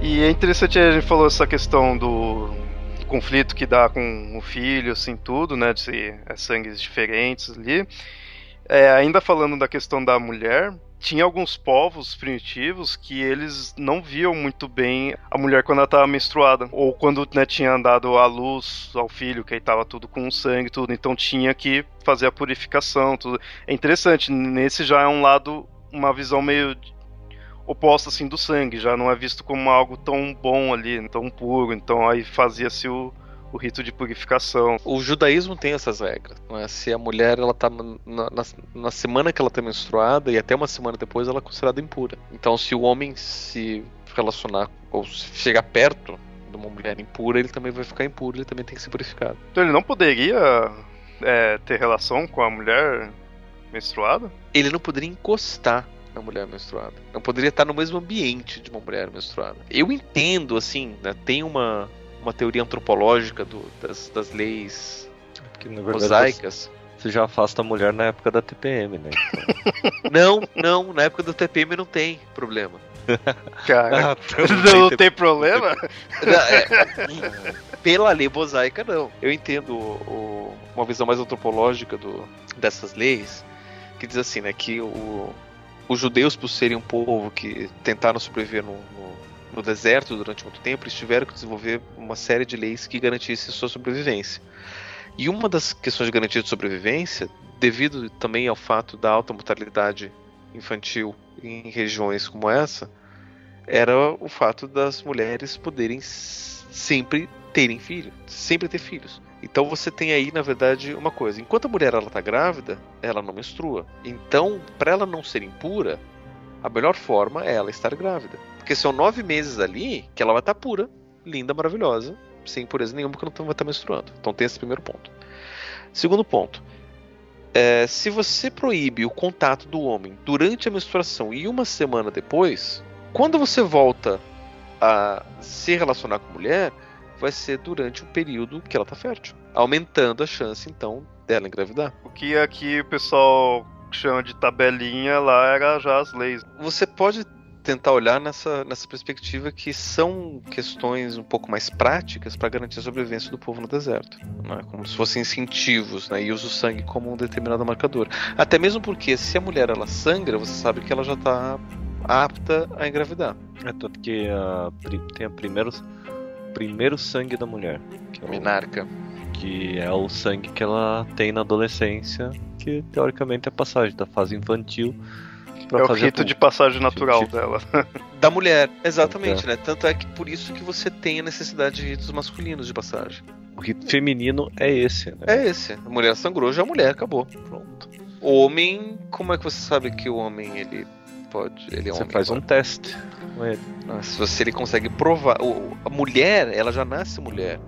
E é interessante a gente falou essa questão do conflito que dá com o filho, assim, tudo, né? De ser é, sangues diferentes ali. É, ainda falando da questão da mulher, tinha alguns povos primitivos que eles não viam muito bem a mulher quando ela estava menstruada, ou quando né, tinha dado a luz ao filho, que aí estava tudo com sangue, tudo, então tinha que fazer a purificação, tudo. É interessante, nesse já é um lado, uma visão meio oposta assim do sangue, já não é visto como algo tão bom ali, tão puro, então aí fazia-se o, o rito de purificação. O judaísmo tem essas regras. Não é? Se a mulher ela tá na, na, na semana que ela está menstruada e até uma semana depois ela é considerada impura. Então, se o homem se relacionar ou se chegar perto de uma mulher impura, ele também vai ficar impuro, ele também tem que ser purificado. Então ele não poderia é, ter relação com a mulher menstruada? Ele não poderia encostar na mulher menstruada. Não poderia estar no mesmo ambiente de uma mulher menstruada. Eu entendo, assim, né, tem uma, uma teoria antropológica do, das, das leis na verdade, mosaicas. Você já afasta a mulher na época da TPM, né? Não, não, na época do TPM não tem problema. Cara, Ah, não tem problema? Não, é- pela lei mosaica, não. Eu entendo o- o- uma visão mais antropológica do, dessas leis, que diz assim, né, que o, os judeus, por serem um povo que tentaram sobreviver no, no, no deserto durante muito tempo, eles tiveram que desenvolver uma série de leis que garantissem sua sobrevivência. E uma das questões de garantia de sobrevivência, devido também ao fato da alta mortalidade infantil em regiões como essa, era o fato das mulheres poderem sempre terem filhos, sempre ter filhos. Então você tem aí, na verdade, uma coisa. Enquanto a mulher ela tá grávida, ela não menstrua. Então, para ela não ser impura, a melhor forma é ela estar grávida. Porque são nove meses ali que ela vai estar pura, linda, maravilhosa, sem impureza nenhuma, porque não vai estar menstruando. Então tem esse primeiro ponto. Segundo ponto. é, se você proíbe o contato do homem durante a menstruação e uma semana depois, quando você volta a se relacionar com a mulher, vai ser durante o período que ela está fértil, aumentando a chance então dela engravidar. O que aqui o pessoal chama de tabelinha lá era já as leis. Você pode tentar olhar nessa, nessa perspectiva que são questões um pouco mais práticas para garantir a sobrevivência do povo no deserto, né? como se fossem incentivos, né? e usa o sangue como um determinado marcador. Até mesmo porque se a mulher ela sangra, você sabe que ela já está apta a engravidar. É tanto que a, pri- tem a primeiro, primeiro sangue da mulher. Que é, o, Minarca. que é o sangue que ela tem na adolescência, que teoricamente é a passagem da fase infantil pra É o rito de passagem natural Tipo- dela. Da mulher, exatamente, né? Tanto é que por isso que você tem a necessidade de ritos masculinos de passagem. O rito feminino é esse, né? É esse. A mulher sangrou, já a mulher acabou. Pronto. O homem, como é que você sabe que o homem ele pode, ele é Você homem? faz um teste com ele. Ah, Se você ele consegue provar, o- a mulher, ela já nasce mulher.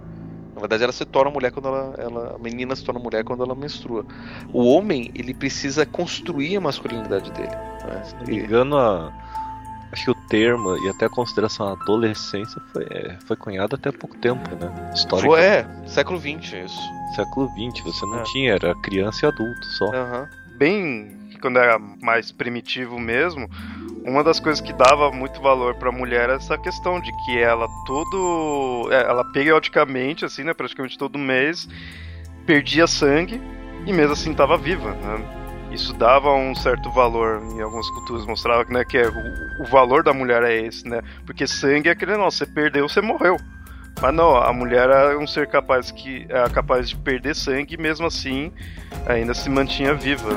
Na verdade, ela se torna mulher quando ela, ela, a menina se torna mulher quando ela menstrua. O homem, ele precisa construir a masculinidade dele. né? Se não me engano, a- acho que o termo e até a consideração adolescência foi, é, foi cunhado até há pouco tempo, né? Histórico. Foi, é, século XX, isso. Século XX, você não É. tinha, era criança e adulto só. Aham. Bem, quando era mais primitivo mesmo, uma das coisas que dava muito valor pra mulher era essa questão de que ela todo, é, ela periodicamente, assim, né, praticamente todo mês, perdia sangue e mesmo assim estava viva, né? Isso dava um certo valor em algumas culturas, mostrava né, que é, o, o valor da mulher é esse, né? Porque sangue é aquele, não, você perdeu, você morreu. Mas não, a mulher é um ser capaz que é capaz de perder sangue e mesmo assim ainda se mantinha viva.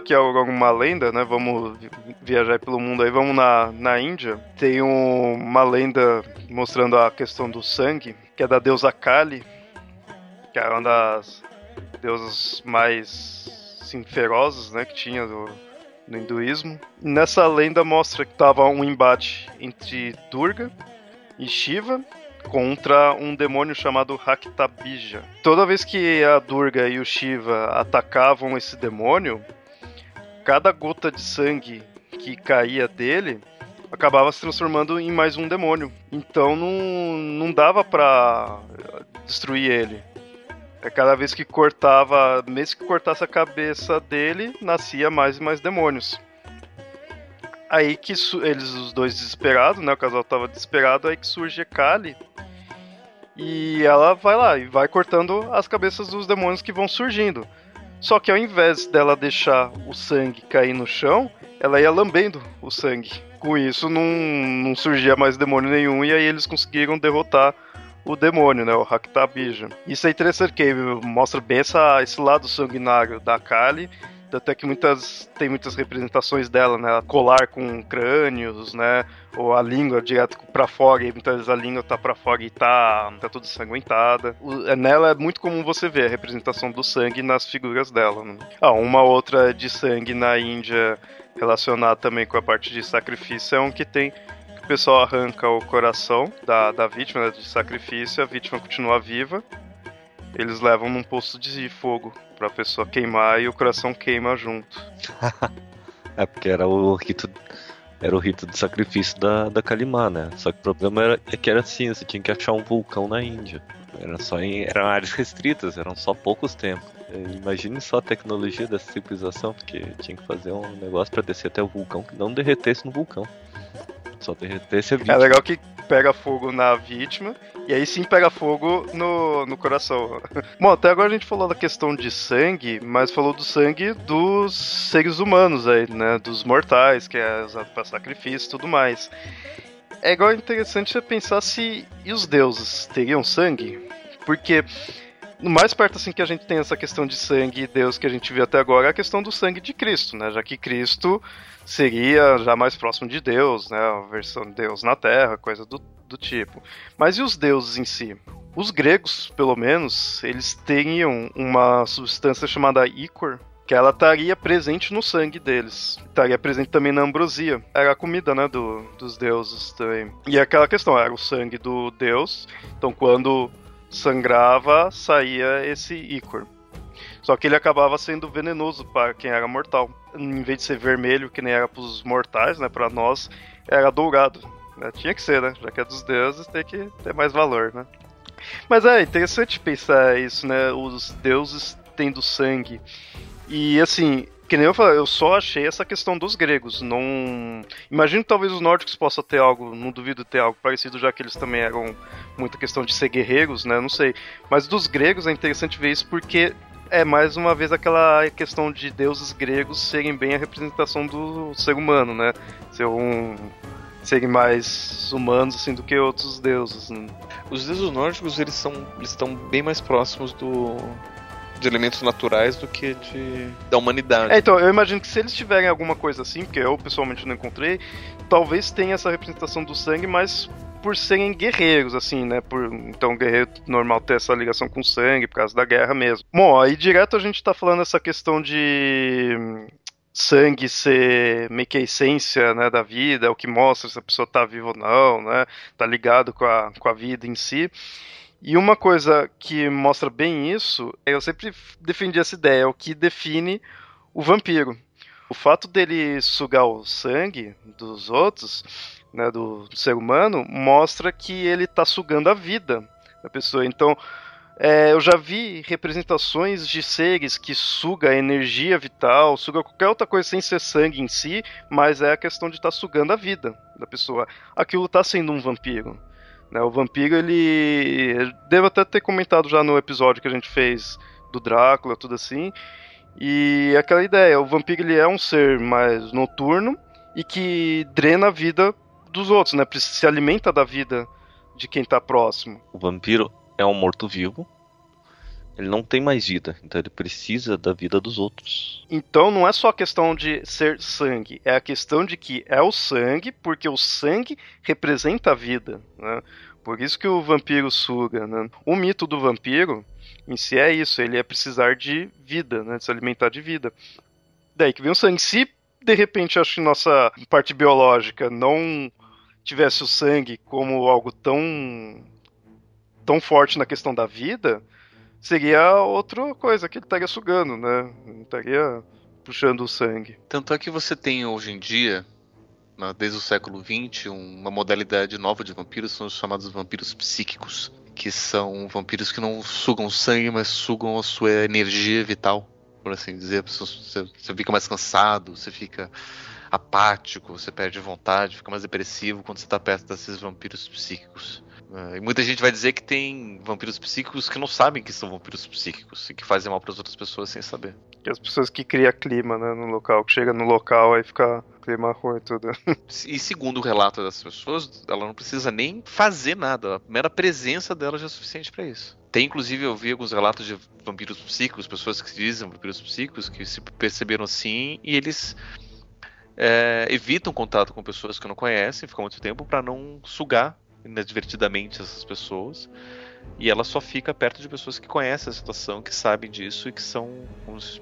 Aqui alguma lenda, né? Vamos viajar pelo mundo aí, vamos na, na Índia. Tem um, uma lenda mostrando a questão do sangue, que é da deusa Kali, que é uma das deusas mais assim, ferozes, né, que tinha do, no hinduísmo. Nessa lenda mostra que tava um embate entre Durga e Shiva contra um demônio chamado Raktabija. Toda vez que a Durga e o Shiva atacavam esse demônio, cada gota de sangue que caía dele acabava se transformando em mais um demônio. Então não, não dava pra destruir ele. É cada vez que cortava, mesmo que cortasse a cabeça dele, nascia mais e mais demônios. Aí que eles, os dois desesperados, né? O casal tava desesperado, aí que surge Kali. E ela vai lá e vai cortando as cabeças dos demônios que vão surgindo. Só que ao invés dela deixar o sangue cair no chão, ela ia lambendo o sangue. Com isso não, não surgia mais demônio nenhum e aí eles conseguiram derrotar o demônio, né? O Raktabija. Isso é interessante, que mostra bem essa, esse lado sanguinário da Kali. Até que muitas tem muitas representações dela, né? Colar com crânios, né? Ou a língua direto para fora, e muitas vezes a língua tá para fora e tá, tá toda sanguentada. O, nela é muito comum você ver a representação do sangue nas figuras dela. Né? Ah, uma outra de sangue na Índia relacionada também com a parte de sacrifício é um que tem pessoal arranca o coração da, da vítima né, de sacrifício, a vítima continua viva. Eles levam num posto de fogo pra pessoa queimar e o coração queima junto. é porque era o rito era o rito de sacrifício da, da Kalimá, né? Só que o problema era é que era assim, você tinha que achar um vulcão na Índia. Era só em, eram áreas restritas, eram só poucos tempos. Imagine só a tecnologia dessa civilização, porque tinha que fazer um negócio para descer até o vulcão que não derretesse no vulcão. Só derretesse a vítima. É legal que pega fogo na vítima e aí sim pega fogo no, no coração. Bom, até agora a gente falou da questão de sangue, mas falou do sangue dos seres humanos aí, né? Dos mortais, que é usado para sacrifício e tudo mais. É igual interessante você pensar se e os deuses teriam sangue? Porque mais perto assim que a gente tem essa questão de sangue e Deus que a gente viu até agora é a questão do sangue de Cristo, né? Já que Cristo seria já mais próximo de Deus, né? A versão de Deus na Terra, coisa do, do tipo. Mas e os deuses em si? Os gregos, pelo menos, eles teriam uma substância chamada ícor, que ela estaria presente no sangue deles. Estaria presente também na ambrosia. Era a comida, né, do, dos deuses também. E aquela questão, era o sangue do deus. Então, quando sangrava, saía esse ícor. Só que ele acabava sendo venenoso para quem era mortal. Em vez de ser vermelho, que nem era para os mortais, né, para nós, era dourado. Né? Tinha que ser, né? Já que é dos deuses, tem que ter mais valor, né? Mas é interessante pensar isso, né? Os deuses tendo sangue. E assim, que nem eu falei, eu só achei essa questão dos gregos. Não. Imagino que talvez os nórdicos possam ter algo, não duvido ter algo parecido, já que eles também eram muita questão de ser guerreiros, né? Não sei. Mas dos gregos é interessante ver isso porque é mais uma vez aquela questão de deuses gregos serem bem a representação do ser humano, né? Ser um serem mais humanos assim do que outros deuses. Né? Os deuses nórdicos eles são eles estão bem mais próximos do de elementos naturais do que de da humanidade. É, então, eu imagino que se eles tiverem alguma coisa assim, porque eu pessoalmente não encontrei, talvez tenha essa representação do sangue, mas por serem guerreiros, assim, né? Por, então, guerreiro normal ter essa ligação com sangue por causa da guerra mesmo. Bom, aí direto a gente tá falando essa questão de sangue ser meio que a essência né, da vida, é o que mostra se a pessoa tá viva ou não, né? Tá ligado com a, com a vida em si. E uma coisa que mostra bem isso, eu sempre defendi essa ideia, é o que define o vampiro. O fato dele sugar o sangue dos outros, né, do, do ser humano, mostra que ele está sugando a vida da pessoa. Então, é, eu já vi representações de seres que suga energia vital, suga qualquer outra coisa sem ser sangue em si, mas é a questão de estar tá sugando a vida da pessoa. Aquilo está sendo um vampiro. Né? O vampiro, ele. Devo até ter comentado já no episódio que a gente fez do Drácula, tudo assim. E aquela ideia, o vampiro ele é um ser mais noturno e que drena a vida dos outros, né? Se alimenta da vida de quem tá próximo. O vampiro é um morto-vivo. Ele não tem mais vida, então ele precisa da vida dos outros. Então não é só a questão de ser sangue, é a questão de que é o sangue, porque o sangue representa a vida. Né? Por isso que o vampiro suga. Né? O mito do vampiro em si é isso, ele é precisar de vida, né? de se alimentar de vida. Daí que vem o sangue. Se de repente acho que nossa parte biológica não tivesse o sangue como algo tão tão forte na questão da vida, seria outra coisa que ele estaria sugando, né? estaria puxando o sangue. Tanto é que você tem hoje em dia, desde o século XX, uma modalidade nova de vampiros, são os chamados vampiros psíquicos, que são vampiros que não sugam sangue, mas sugam a sua energia vital, por assim dizer. Você fica mais cansado, você fica apático, você perde vontade, fica mais depressivo quando você está perto desses vampiros psíquicos. É, e muita gente vai dizer que tem vampiros psíquicos que não sabem que são vampiros psíquicos e que fazem mal para as outras pessoas sem saber. Que as pessoas que criam clima né, no local, que chega no local aí fica clima ruim e tudo. E segundo o relato dessas pessoas, ela não precisa nem fazer nada, a mera presença dela já é suficiente para isso. Tem inclusive eu vi alguns relatos de vampiros psíquicos, pessoas que dizem vampiros psíquicos que se perceberam assim e eles é, evitam contato com pessoas que não conhecem, ficam muito tempo para não sugar inadvertidamente essas pessoas. E ela só fica perto de pessoas que conhecem a situação, que sabem disso e que são,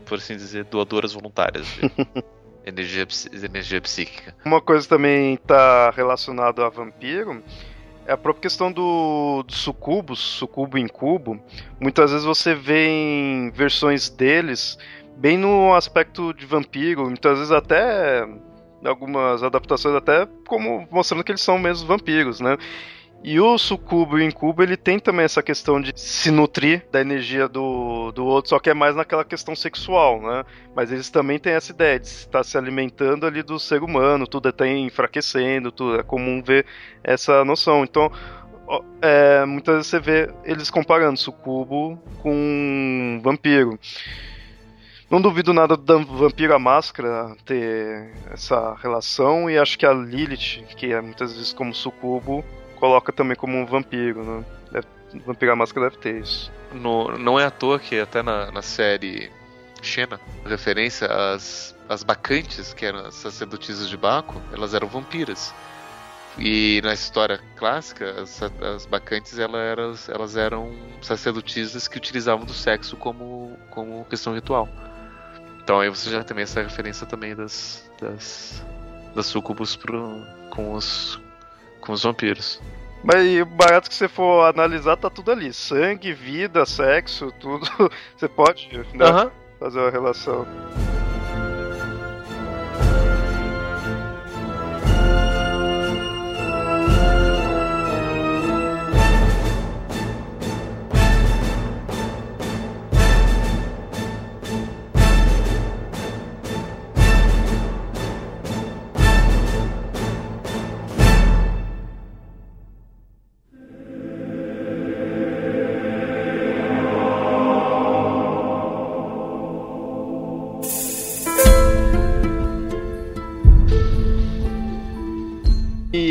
por assim dizer, doadoras voluntárias de energia, energia psíquica. Uma coisa também está relacionada a vampiro é a própria questão do, do sucubus, sucubo em cubo. Muitas vezes você vê em versões deles bem no aspecto de vampiro, muitas vezes até algumas adaptações até como mostrando que eles são mesmo vampiros, né? E o sucubo e o incubo, ele tem também essa questão de se nutrir da energia do, do outro, só que é mais naquela questão sexual, né? Mas eles também têm essa ideia de estar se alimentando ali do ser humano, tudo até enfraquecendo, tudo é comum ver essa noção. Então, é, muitas vezes você vê eles comparando sucubo com vampiro. Não duvido nada do Vampiro Máscara ter essa relação, e acho que a Lilith, que é muitas vezes como sucubo, coloca também como um vampiro, né? Deve, Vampiro Máscara deve ter isso. No, não é à toa que até na, na série Xena, referência às, às bacantes, que eram as sacerdotisas de Baco, elas eram vampiras. E na história clássica, as, as bacantes elas eram, elas eram sacerdotisas que utilizavam do sexo como, como questão ritual. Então aí você já tem essa referência também das, das, das sucubus pro, com, os, com os vampiros. Mas o barato que você for analisar, tá tudo ali. Sangue, vida, sexo, tudo. Você pode né, uhum. fazer uma relação.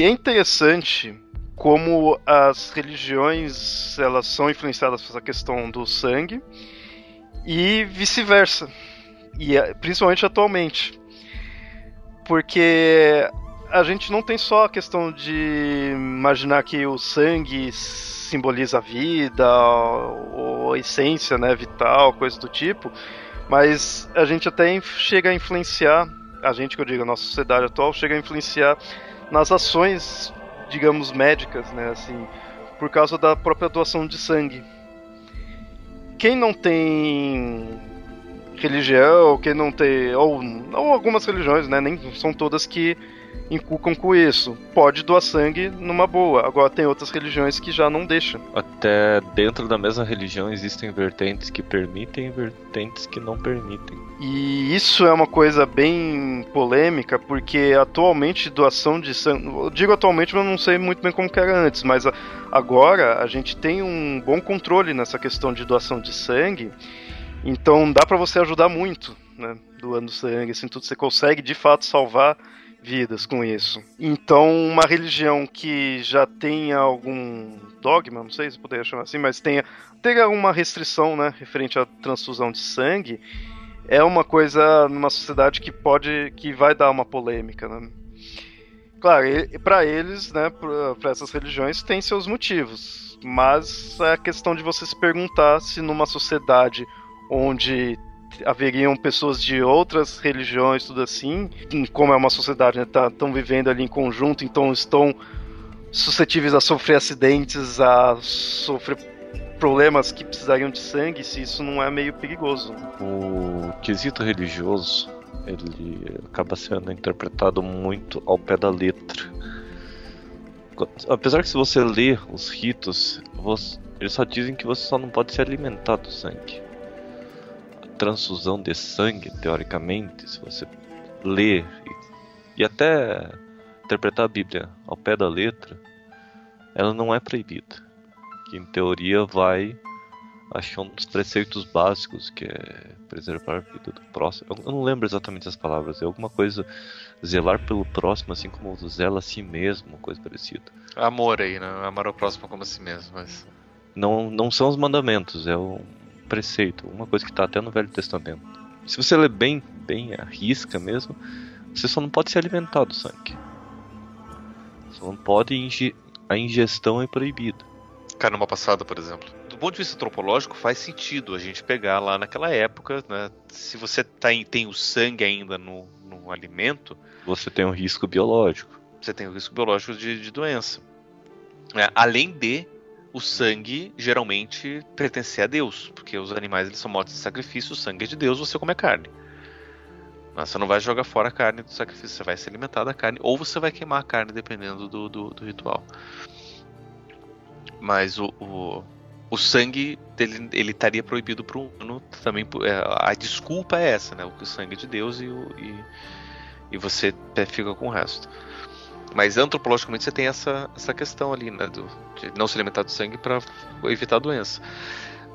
É interessante como as religiões elas são influenciadas essa questão do sangue e vice-versa. E é, principalmente atualmente. Porque a gente não tem só a questão de imaginar que o sangue simboliza a vida, ou a essência, né, vital, coisa do tipo, mas a gente até chega a influenciar, a gente que eu digo, a nossa sociedade atual chega a influenciar nas ações, digamos, médicas, né, assim, por causa da própria doação de sangue. Quem não tem religião, quem não tem ou, ou algumas religiões, né, nem são todas que inculcam com isso. Pode doar sangue numa boa. Agora tem outras religiões que já não deixam. Até dentro da mesma religião existem vertentes que permitem e vertentes que não permitem. E isso é uma coisa bem polêmica, porque atualmente doação de sangue. Eu digo atualmente, mas não sei muito bem como era antes, mas agora a gente tem um bom controle nessa questão de doação de sangue. Então dá para você ajudar muito, né? Doando sangue, assim, tudo você consegue de fato salvar vidas com isso. Então, uma religião que já tem algum dogma, não sei se poderia chamar assim, mas tenha, tenha uma restrição, né, referente à transfusão de sangue, é uma coisa numa sociedade que pode, que vai dar uma polêmica, né? Claro, para eles, né, para essas religiões, tem seus motivos, mas é a questão de você se perguntar se numa sociedade onde haveriam pessoas de outras religiões, tudo assim, como é uma sociedade, estão né, tá, vivendo ali em conjunto, então estão suscetíveis a sofrer acidentes, a sofrer problemas que precisariam de sangue, se isso não é meio perigoso. O quesito religioso, ele acaba sendo interpretado muito ao pé da letra. Apesar que se você ler os ritos, eles só dizem que você só não pode se alimentar do sangue transfusão de sangue, teoricamente, se você ler e, e até interpretar a Bíblia ao pé da letra, ela não é proibida. Que em teoria vai achar um dos preceitos básicos, que é preservar a vida do próximo. Eu não lembro exatamente as palavras, é alguma coisa zelar pelo próximo, assim como zela a si mesmo, coisa parecida. Amor aí, né? Amar o próximo como a si mesmo, mas. Não, não são os mandamentos, é um preceito, uma coisa que está até no Velho Testamento. Se você ler bem, bem a risca mesmo, você só não pode se alimentar do sangue. Você não pode inge a ingestão é proibida. Caramba passada, por exemplo. Do ponto de vista antropológico, faz sentido a gente pegar lá naquela época, né? Se você tá em, tem o sangue ainda no, no alimento, você tem um risco biológico. Você tem o um risco biológico de, de doença. É, além de o sangue geralmente pertence a Deus, porque os animais eles são mortos em sacrifício, o sangue é de Deus, você come a carne. Mas você não vai jogar fora a carne do sacrifício, você vai se alimentar da carne, ou você vai queimar a carne, dependendo do, do, do ritual. Mas o, o, o sangue dele, ele estaria proibido para um humano também. É, a desculpa é essa, né? O sangue é de Deus e, e, e você fica com o resto. Mas antropologicamente você tem essa, essa questão ali, né? Do, de não se alimentar do sangue para evitar a doença.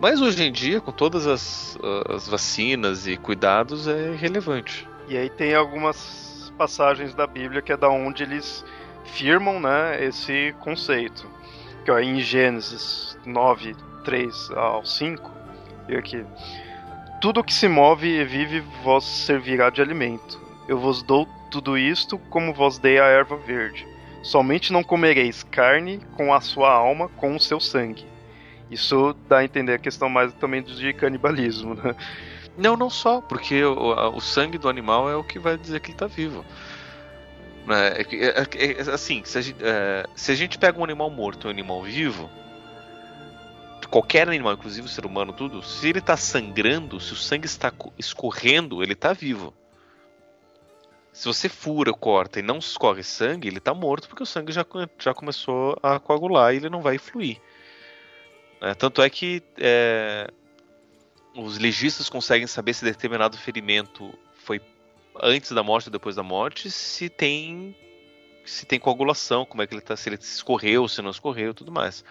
Mas hoje em dia, com todas as, as vacinas e cuidados, é relevante. E aí tem algumas passagens da Bíblia que é da onde eles firmam né, esse conceito. Que ó, em Gênesis 9, 3 ao 5, e aqui. Tudo que se move e vive vos servirá de alimento. Eu vos dou tudo isto como vos dei a erva verde. Somente não comereis carne com a sua alma, com o seu sangue. Isso dá a entender a questão mais também de canibalismo, né? Não, não só, porque o, o sangue do animal é o que vai dizer que ele está vivo. É, é, é, é, assim, se a, gente, é, se a gente pega um animal morto e um animal vivo, qualquer animal, inclusive o ser humano, tudo, se ele está sangrando, se o sangue está escorrendo, ele está vivo. Se você fura, corta e não escorre sangue, ele está morto porque o sangue já, já começou a coagular e ele não vai fluir. É, tanto é que é, os legistas conseguem saber se determinado ferimento foi antes da morte ou depois da morte, se tem se tem coagulação, como é que ele tá, se ele escorreu, se não escorreu, tudo mais.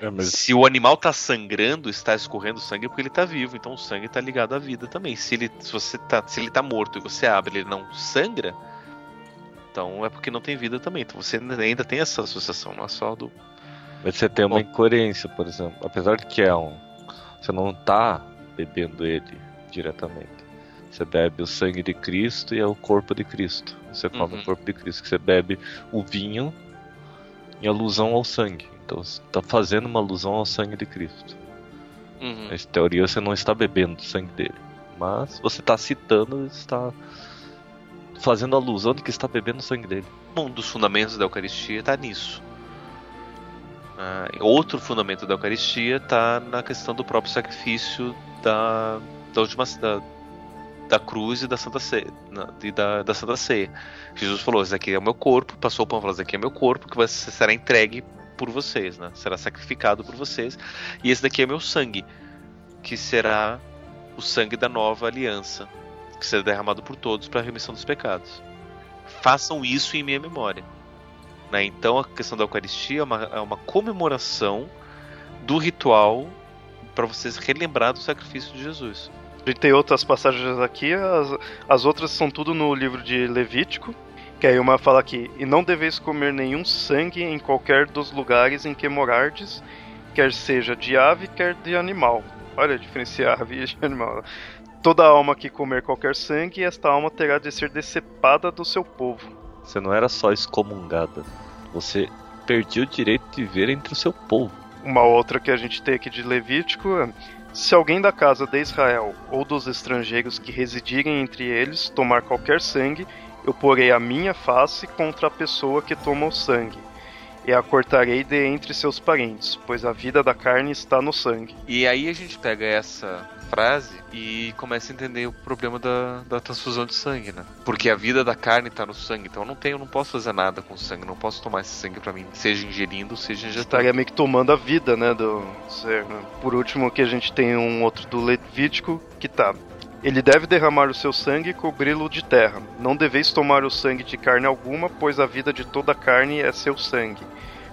É, mas... Se o animal está sangrando, está escorrendo sangue é porque ele está vivo, então o sangue está ligado à vida também. Se ele, se você tá, se ele tá morto e você abre, ele não sangra, então é porque não tem vida também. Então você ainda tem essa associação, não é só do. Mas você tem uma incoerência, por exemplo. Apesar de que é um. Você não está bebendo ele diretamente. Você bebe o sangue de Cristo e é o corpo de Cristo. Você come uhum. o corpo de Cristo. Você bebe o vinho em alusão ao sangue. Então você está fazendo uma alusão ao sangue de Cristo. Uhum. Em teoria você não está bebendo o sangue dele. Mas você está citando, está fazendo alusão de que está bebendo o sangue dele. Um dos fundamentos da Eucaristia está nisso. Uh, outro fundamento da Eucaristia está na questão do próprio sacrifício da, da última da, da cruz e da Santa Ceia, e da, da Santa Ceia. Jesus falou: "Esse aqui é o meu corpo", passou o pão, falou: "Esse aqui é meu corpo que vai, será entregue por vocês, né? Será sacrificado por vocês. E esse daqui é meu sangue, que será o sangue da nova aliança, que será derramado por todos para a remissão dos pecados. Façam isso em minha memória. Né? Então a questão da Eucaristia é uma, é uma comemoração do ritual para vocês relembrar do sacrifício de Jesus. A gente tem outras passagens aqui, as, as outras são tudo no livro de Levítico, que aí uma fala aqui: E não deveis comer nenhum sangue em qualquer dos lugares em que morardes, quer seja de ave, quer de animal. Olha, diferenciar ave de animal. Toda alma que comer qualquer sangue, esta alma terá de ser decepada do seu povo. Você não era só excomungada, você perdia o direito de viver entre o seu povo. Uma outra que a gente tem aqui de Levítico é se alguém da casa de Israel ou dos estrangeiros que residirem entre eles tomar qualquer sangue, eu porei a minha face contra a pessoa que toma o sangue, e a cortarei de entre seus parentes, pois a vida da carne está no sangue. E aí a gente pega essa frase e começa a entender o problema da, da transfusão de sangue, né? Porque a vida da carne está no sangue, então eu não tenho, não posso fazer nada com sangue, não posso tomar esse sangue para mim, seja ingerindo, seja injetando. Estaria meio que tomando a vida, né, do ser. Né? Por último, que a gente tem um outro do Levítico que tá ele deve derramar o seu sangue e cobri-lo de terra. Não deveis tomar o sangue de carne alguma, pois a vida de toda carne é seu sangue.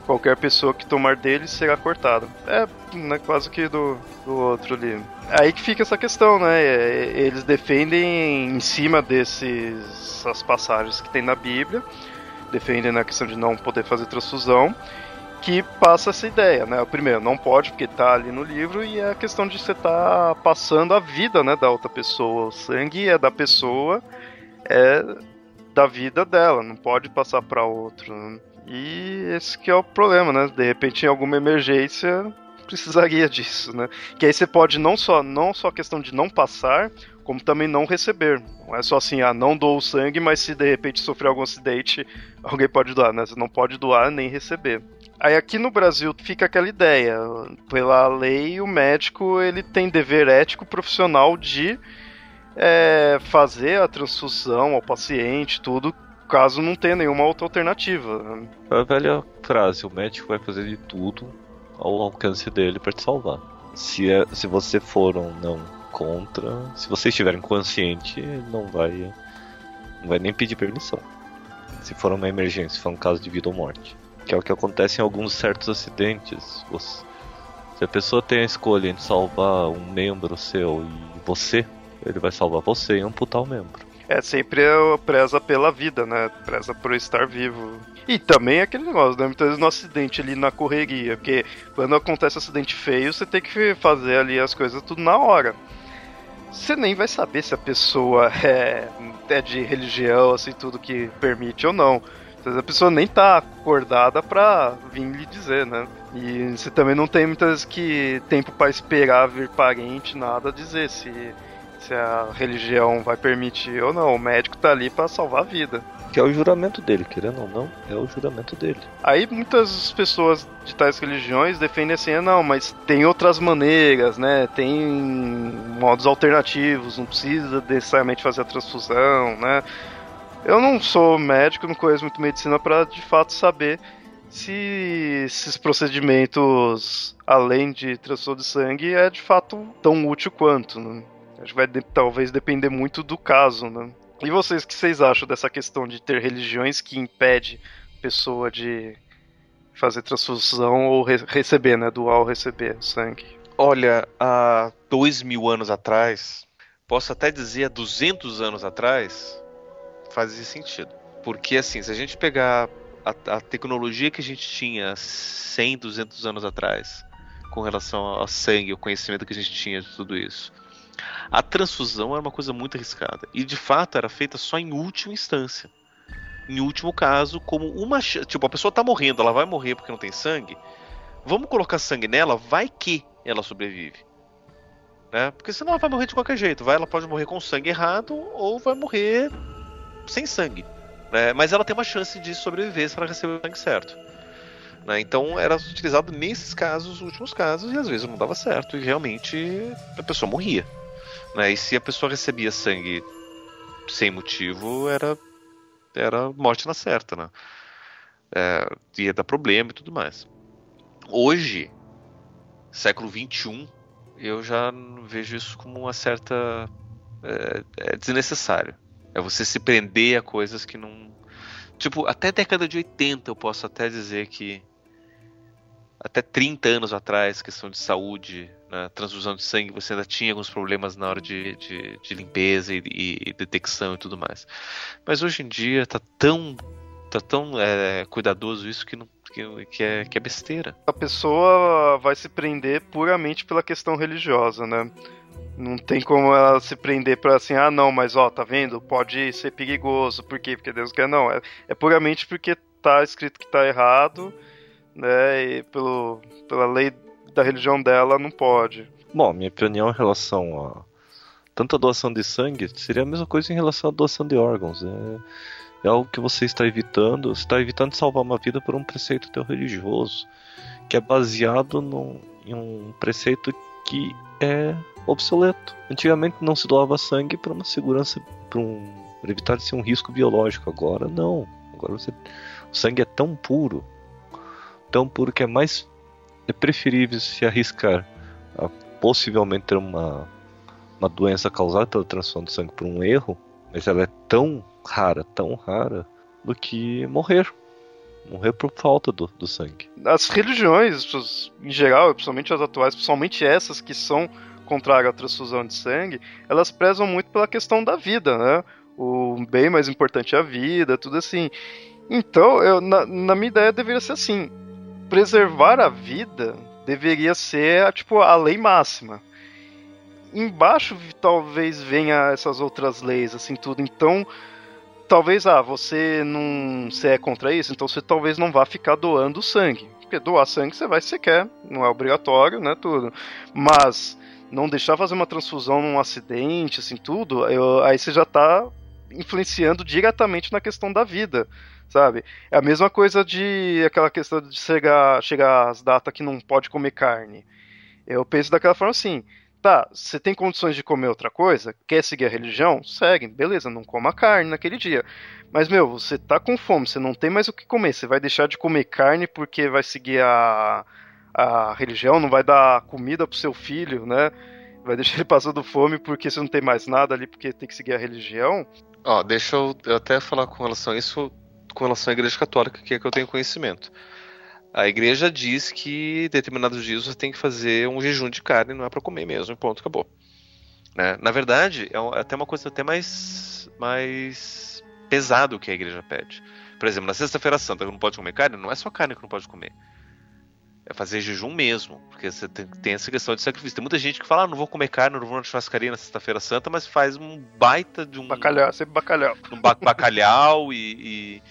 Qualquer pessoa que tomar dele será cortada. É, né, quase que do, do outro ali. Aí que fica essa questão, né? É, eles defendem em cima desses as passagens que tem na Bíblia, defendem na questão de não poder fazer transfusão que passa essa ideia, né? Primeiro, não pode porque tá ali no livro e é a questão de você tá passando a vida, né, da outra pessoa. O sangue é da pessoa, é da vida dela, não pode passar para outro. Né? E esse que é o problema, né? De repente, em alguma emergência, precisaria disso, né? Que aí você pode não só não só a questão de não passar, como também não receber. Não é só assim, ah, não dou o sangue, mas se de repente sofrer algum acidente, alguém pode doar, né? Você não pode doar nem receber. Aí aqui no Brasil fica aquela ideia, pela lei o médico ele tem dever ético profissional de é, fazer a transfusão ao paciente, tudo, caso não tenha nenhuma outra alternativa. A velha frase, o médico vai fazer de tudo ao alcance dele para te salvar. Se, é, se você for ou não contra, se você estiver inconsciente, não vai, não vai nem pedir permissão. Se for uma emergência, se for um caso de vida ou morte. Que é o que acontece em alguns certos acidentes. Você, se a pessoa tem a escolha entre salvar um membro seu e você, ele vai salvar você e amputar o membro. É sempre preza pela vida, né? Preza por estar vivo. E também aquele negócio, né? Muitas vezes no acidente ali na correria, porque quando acontece um acidente feio, você tem que fazer ali as coisas tudo na hora. Você nem vai saber se a pessoa é, é de religião, assim, tudo que permite ou não. Às vezes a pessoa nem tá acordada pra vir lhe dizer, né? E você também não tem muitas que tempo para esperar vir parente, nada dizer se, se a religião vai permitir ou não. O médico tá ali para salvar a vida. Que é o juramento dele, querendo ou não, é o juramento dele. Aí muitas pessoas de tais religiões defendem assim, ah, não, mas tem outras maneiras, né? Tem modos alternativos, não precisa necessariamente fazer a transfusão, né? Eu não sou médico, não conheço muito medicina para de fato saber se esses procedimentos, além de transfusão de sangue, é de fato tão útil quanto. Né? Acho que vai de, talvez depender muito do caso. Né? E vocês, o que vocês acham dessa questão de ter religiões que impede a pessoa de fazer transfusão ou re receber, né? Doar ou receber sangue? Olha, há dois mil anos atrás, posso até dizer há 200 anos atrás, fazia sentido. Porque, assim, se a gente pegar a, a, tecnologia que a gente tinha 100, 200 anos atrás, com relação ao sangue, o conhecimento que a gente tinha de tudo isso, a transfusão era uma coisa muito arriscada. E, de fato, era feita só em última instância. Em último caso, como uma. Tipo, a pessoa tá morrendo, ela vai morrer porque não tem sangue. Vamos colocar sangue nela, vai que ela sobrevive. Né? Porque senão ela vai morrer de qualquer jeito. Vai, ela pode morrer com sangue errado ou vai morrer sem sangue. Né? Mas ela tem uma chance de sobreviver se ela receber o sangue certo. Né? Então era utilizado nesses casos, os últimos casos, e às vezes não dava certo, e realmente a pessoa morria. Né? E se a pessoa recebia sangue sem motivo, era, era morte na certa. Né? É, ia dar problema e tudo mais. Hoje, século XXI, eu já vejo isso como uma certa. É, é desnecessário. É você se prender a coisas que não. Tipo, até década de 80 eu posso até dizer que. Até 30 anos atrás, questão de saúde, né, transfusão de sangue, você ainda tinha alguns problemas na hora de, de, de limpeza e, e, detecção e tudo mais. Mas hoje em dia tá tão, tá tão é, cuidadoso isso que não, que, é, que é besteira. A pessoa vai se prender puramente pela questão religiosa, né? Não tem como ela se prender para assim, ah, não, mas ó, tá vendo? Pode ser perigoso. Por quê? Porque Deus quer. Não, é, é puramente porque tá escrito que tá errado, né? E pelo, pela lei da religião dela, não pode. Bom, minha opinião em relação a tanto a doação de sangue seria a mesma coisa em relação à doação de órgãos. É, é algo que você está evitando, você está evitando salvar uma vida por um preceito teu religioso, que é baseado num, em um preceito que é obsoleto. Antigamente não se doava sangue para uma segurança, para um, evitar de ser um risco biológico. Agora não. Agora você, o sangue é tão puro, tão puro que é mais é preferível se arriscar a possivelmente ter uma uma doença causada pela transfusão de sangue por um erro, mas ela é tão rara, tão rara, do que morrer. Morrer por falta do, do sangue. As religiões, em geral, principalmente as atuais, principalmente essas que são contrárias à transfusão de sangue, elas prezam muito pela questão da vida, né? O bem mais importante é a vida, tudo assim. Então, eu, na, na minha ideia, deveria ser assim: preservar a vida deveria ser tipo a lei máxima embaixo talvez venha essas outras leis, assim, tudo. Então, talvez, ah, você não você é contra isso, então você talvez não vá ficar doando sangue. Porque doar sangue você vai se quer, não é obrigatório, né, tudo. Mas não deixar fazer uma transfusão num acidente, assim, tudo, eu, aí você já tá influenciando diretamente na questão da vida, sabe? É a mesma coisa de aquela questão de chegar, chegar às datas que não pode comer carne. Eu penso daquela forma assim, Tá, você tem condições de comer outra coisa? Quer seguir a religião? Segue, beleza, não coma carne naquele dia. Mas, meu, você tá com fome, você não tem mais o que comer. Você vai deixar de comer carne porque vai seguir a, a religião, não vai dar comida pro seu filho, né? Vai deixar ele passando fome porque você não tem mais nada ali porque tem que seguir a religião. Ó, deixa eu, eu até falar com relação a isso, com relação à igreja católica, que é que eu tenho conhecimento. A igreja diz que determinados dias você tem que fazer um jejum de carne, não é para comer mesmo, ponto, acabou. Né? Na verdade, é, é até uma coisa até mais, mais pesado que a igreja pede. Por exemplo, na sexta-feira santa, não pode comer carne, não é só carne que não pode comer. É fazer jejum mesmo, porque você tem, tem essa questão de sacrifício. Tem muita gente que fala, ah, não vou comer carne, não vou na churrascaria na sexta-feira santa, mas faz um baita de um... Bacalhau, sempre bacalhau. Um bacalhau e,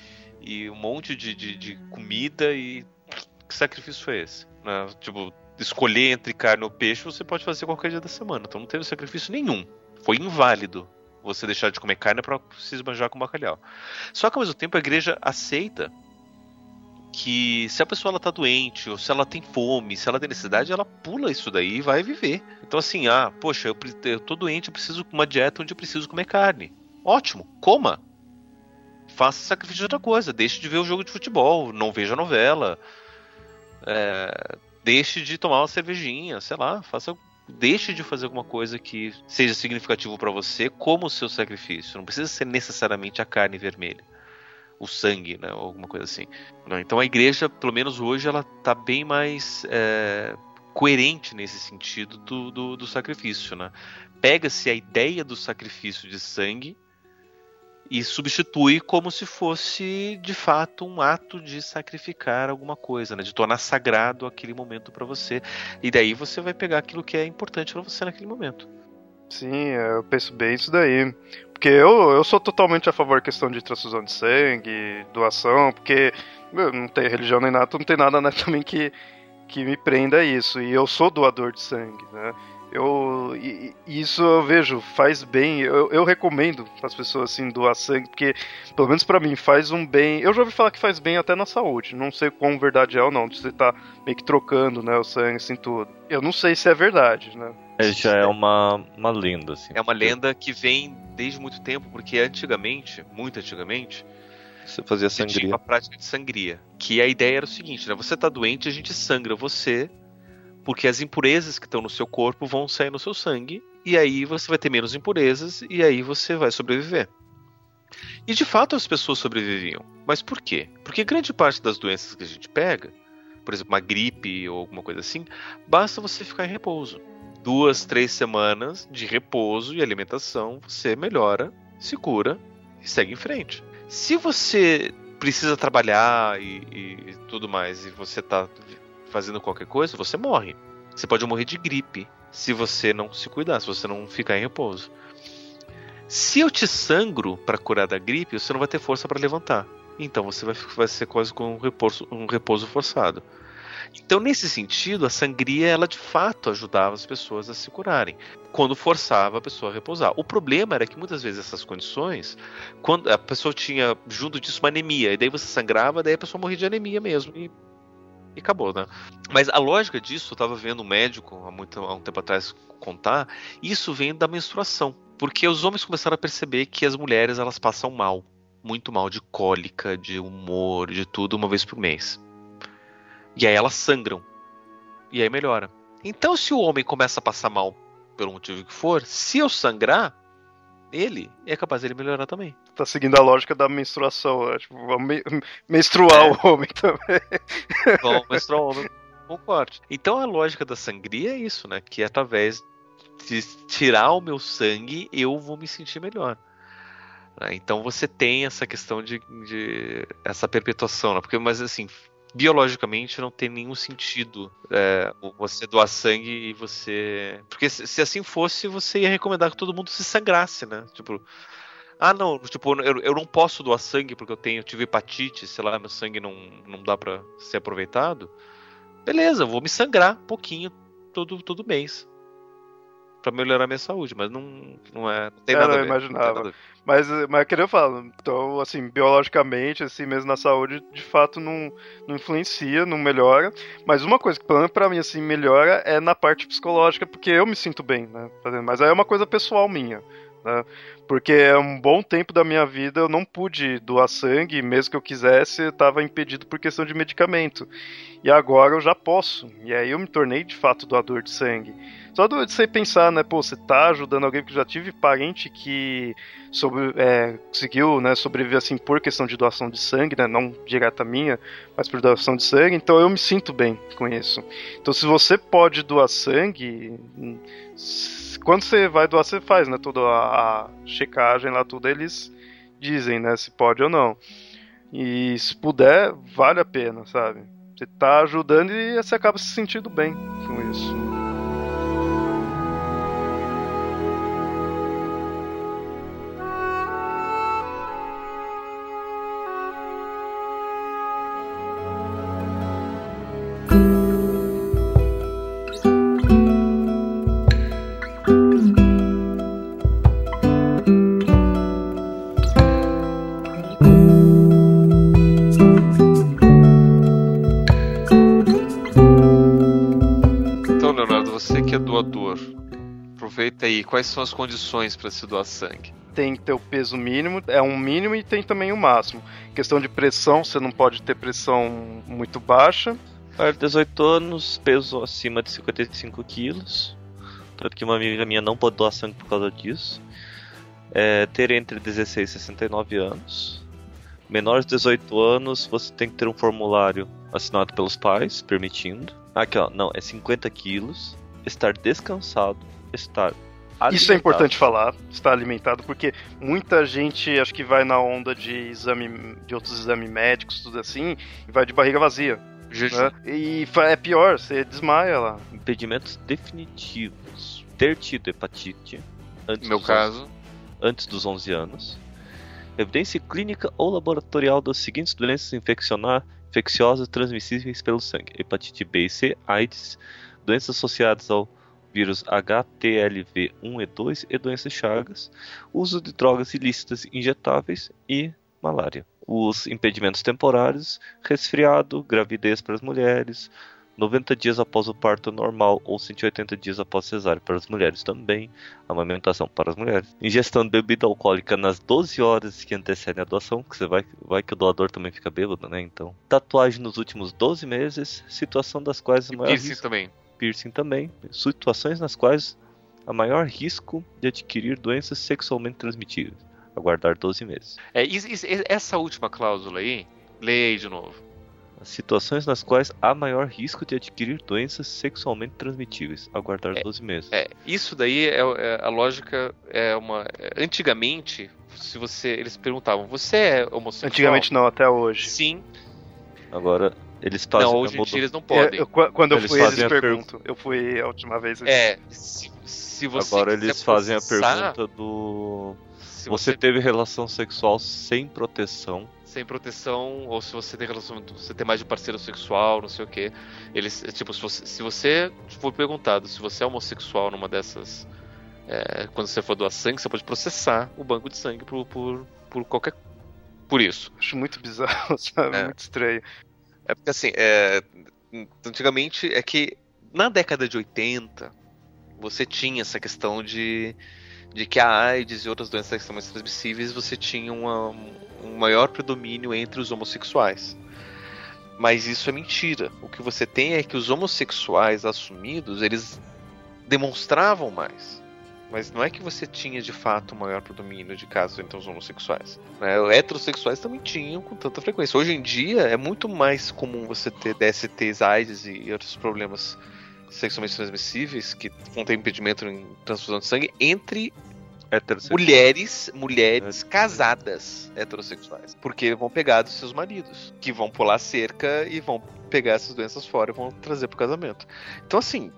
e, e um monte de, de, de comida e que sacrifício foi esse? Né? Tipo, escolher entre carne ou peixe você pode fazer qualquer dia da semana. Então não teve sacrifício nenhum. Foi inválido você deixar de comer carne para se esbanjar com bacalhau. Só que ao mesmo tempo a igreja aceita que se a pessoa ela tá doente, ou se ela tem fome, se ela tem necessidade, ela pula isso daí e vai viver. Então assim, ah, poxa, eu, eu tô doente, eu preciso de uma dieta onde eu preciso comer carne. Ótimo, coma. Faça sacrifício de outra coisa, deixe de ver o jogo de futebol, não veja novela, é, deixe de tomar uma cervejinha, sei lá, faça deixe de fazer alguma coisa que seja significativo para você como o seu sacrifício. Não precisa ser necessariamente a carne vermelha, o sangue, né, ou alguma coisa assim. Então a igreja, pelo menos hoje, ela está bem mais é, coerente nesse sentido do, do, do sacrifício, né? Pega-se a ideia do sacrifício de sangue e substitui como se fosse de fato um ato de sacrificar alguma coisa, né? de tornar sagrado aquele momento para você. E daí você vai pegar aquilo que é importante para você naquele momento. Sim, eu penso bem isso daí. Porque eu, eu sou totalmente a favor da questão de transfusão de sangue, doação, porque não tem religião nem nada, não tem nada né, também que, que me prenda a isso. E eu sou doador de sangue, né? Eu, isso eu vejo, faz bem. Eu, eu recomendo as pessoas assim doar sangue, porque pelo menos para mim faz um bem. Eu já ouvi falar que faz bem até na saúde. Não sei quão verdade é ou não, de você tá meio que trocando, né, o sangue assim tudo. Eu não sei se é verdade, né? É, já é uma, uma lenda, assim. É uma lenda que vem desde muito tempo, porque antigamente, muito antigamente, você fazia sangria. Tinha uma prática de sangria. Que a ideia era o seguinte, né? Você tá doente, a gente sangra você porque as impurezas que estão no seu corpo vão sair no seu sangue, e aí você vai ter menos impurezas, e aí você vai sobreviver. E de fato as pessoas sobreviviam. Mas por quê? Porque grande parte das doenças que a gente pega, por exemplo, uma gripe ou alguma coisa assim, basta você ficar em repouso. Duas, três semanas de repouso e alimentação, você melhora, se cura e segue em frente. Se você precisa trabalhar e, e tudo mais, e você tá fazendo qualquer coisa, você morre. Você pode morrer de gripe se você não se cuidar, se você não ficar em repouso. Se eu te sangro para curar da gripe, você não vai ter força para levantar. Então você vai, vai ser quase com um repouso, um repouso forçado. Então, nesse sentido, a sangria, ela de fato ajudava as pessoas a se curarem, quando forçava a pessoa a repousar. O problema era que muitas vezes essas condições, quando a pessoa tinha junto disso uma anemia, e daí você sangrava, daí a pessoa morria de anemia mesmo, e, e acabou, né? Mas a lógica disso, eu estava vendo um médico há, muito, há um tempo atrás contar, isso vem da menstruação. Porque os homens começaram a perceber que as mulheres elas passam mal, muito mal de cólica, de humor, de tudo, uma vez por mês. E aí elas sangram. E aí melhora. Então, se o homem começa a passar mal pelo motivo que for, se eu sangrar, ele é capaz dele melhorar também. Tá seguindo a lógica da menstruação, né? tipo, me menstruar é. o homem também. Vamos menstruar o homem com corte. Então a lógica da sangria é isso, né? Que através de tirar o meu sangue, eu vou me sentir melhor. Né? Então você tem essa questão de, de essa perpetuação, né? porque mas assim biologicamente não tem nenhum sentido é, você doar sangue e você. Porque se, se, assim fosse, você ia recomendar que todo mundo se sangrasse, né? Tipo. Ah, não, tipo, eu, eu não posso doar sangue porque eu tenho, eu tive hepatite, sei lá, meu sangue não, não dá para ser aproveitado. Beleza, vou me sangrar um pouquinho todo, todo mês para melhorar a minha saúde, mas não, não é. Não tem é, nada não, imaginava. Mas, mas queria falar, então, assim, biologicamente, assim, mesmo na saúde, de fato não, não influencia, não melhora. Mas uma coisa que, pelo menos pra mim, assim, melhora é na parte psicológica, porque eu me sinto bem, né? Fazendo. Mas aí é uma coisa pessoal minha. Né? Porque é um bom tempo da minha vida eu não pude doar sangue, mesmo que eu quisesse, estava impedido por questão de medicamento. E agora eu já posso. E aí eu me tornei de fato doador de sangue. Só de você pensar, né, pô, você tá ajudando alguém, porque já tive parente que sobre, é, conseguiu, né, sobreviver assim por questão de doação de sangue, né, não direta minha, mas por doação de sangue, então eu me sinto bem com isso. Então se você pode doar sangue, quando você vai doar, você faz, né, toda a, a checagem lá, tudo, eles dizem, né, se pode ou não. E se puder, vale a pena, sabe? Você tá ajudando e você acaba se sentindo bem com isso. Aí, quais são as condições para se doar sangue? Tem que ter o peso mínimo, é um mínimo e tem também o máximo. Questão de pressão, você não pode ter pressão muito baixa. Para 18 anos, peso acima de 55 quilos. Tanto que uma amiga minha não pode doar sangue por causa disso. É, ter entre 16 e 69 anos. Menores de 18 anos, você tem que ter um formulário assinado pelos pais, permitindo. Aqui, ó, não, é 50 quilos. Estar descansado, estar Alimentado. Isso é importante falar, estar alimentado, porque muita gente acho que vai na onda de exame, de outros exames médicos, tudo assim, e vai de barriga vazia. Né? E é pior, você desmaia lá. Impedimentos definitivos. Ter tido hepatite. Antes no meu caso. 11, antes dos 11 anos. Evidência clínica ou laboratorial das seguintes doenças infecciosas transmissíveis pelo sangue: hepatite B e C, AIDS, doenças associadas ao vírus HTLV1 e 2 e doenças Chagas, uso de drogas ilícitas injetáveis e malária. Os impedimentos temporários, resfriado, gravidez para as mulheres, 90 dias após o parto normal ou 180 dias após cesárea para as mulheres também, amamentação para as mulheres, ingestão de bebida alcoólica nas 12 horas que antecedem a doação, que você vai, vai que o doador também fica bêbado, né? Então, tatuagem nos últimos 12 meses, situação das quais maior risco, também piercing também, situações nas quais há maior risco de adquirir doenças sexualmente transmitidas. Aguardar 12 meses. É, essa última cláusula aí, leia aí de novo. As situações nas quais há maior risco de adquirir doenças sexualmente transmitíveis. Aguardar é, 12 meses. É, isso daí é, é, a lógica é uma. Antigamente se você. Eles perguntavam, você é homossexual? Antigamente não, até hoje. Sim. Agora, eles fazem. Não, hoje em dia eles não podem. É, eu- qu- quando eu Eles fui, eles fazem a perguntam. Eu fui a última vez. eles- É, se, se você. Agora eles fazem a processar, pergunta do. Se Você teve relação sexual sem proteção. sem proteção, ou se você tem relacionamento, você tem mais de um parceiro sexual, não sei o que. Eles, é, tipo, se você, se você for perguntado se você é homossexual numa dessas. é, quando você for doar sangue, você pode processar o banco de sangue por, por, por qualquer. Por isso. Acho muito bizarro, sabe? É. Muito estranho. É porque assim, é, antigamente é que na década de 80 você tinha essa questão de, de que a AIDS e outras doenças sexualmente transmissíveis você tinha uma- um maior predomínio entre os homossexuais. Mas isso é mentira. O que você tem é que os homossexuais assumidos, eles demonstravam mais. Mas não é que você tinha de fato maior predomínio de casos entre os homossexuais. Né? Os heterossexuais também tinham com tanta frequência. Hoje em dia é muito mais comum você ter DSTs, AIDS e outros problemas sexualmente transmissíveis que ter impedimento em transfusão de sangue entre mulheres, mulheres casadas heterossexuais, porque vão pegar dos seus maridos, que vão pular cerca e vão pegar essas doenças fora e vão trazer pro casamento. Então assim,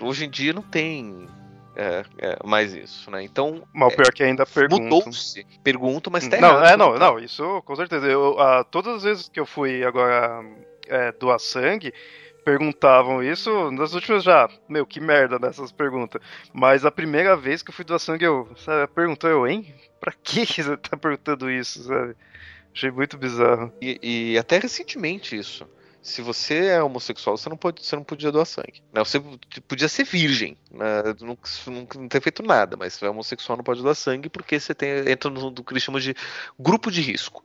hoje em dia não tem é, é, mais isso, né? Então Mas o pior é que ainda perguntam. mudou-se. Pergunto, mas tá não, errado. é, não, não, isso com certeza. Eu, ah, todas as vezes que eu fui agora é, doar sangue, perguntavam isso. Nas últimas já, meu, que merda nessas perguntas. Mas a primeira vez que eu fui doar sangue, eu, sabe, perguntou eu, hein? Pra que que você tá perguntando isso, sabe? Achei muito bizarro. E, e até recentemente isso. Se você é homossexual, você não, pode, você não podia doar sangue. Né? Você podia ser virgem, né? não, não, ter feito nada, mas se é homossexual não pode doar sangue porque você tem, entra no do que eles chamam de grupo de risco.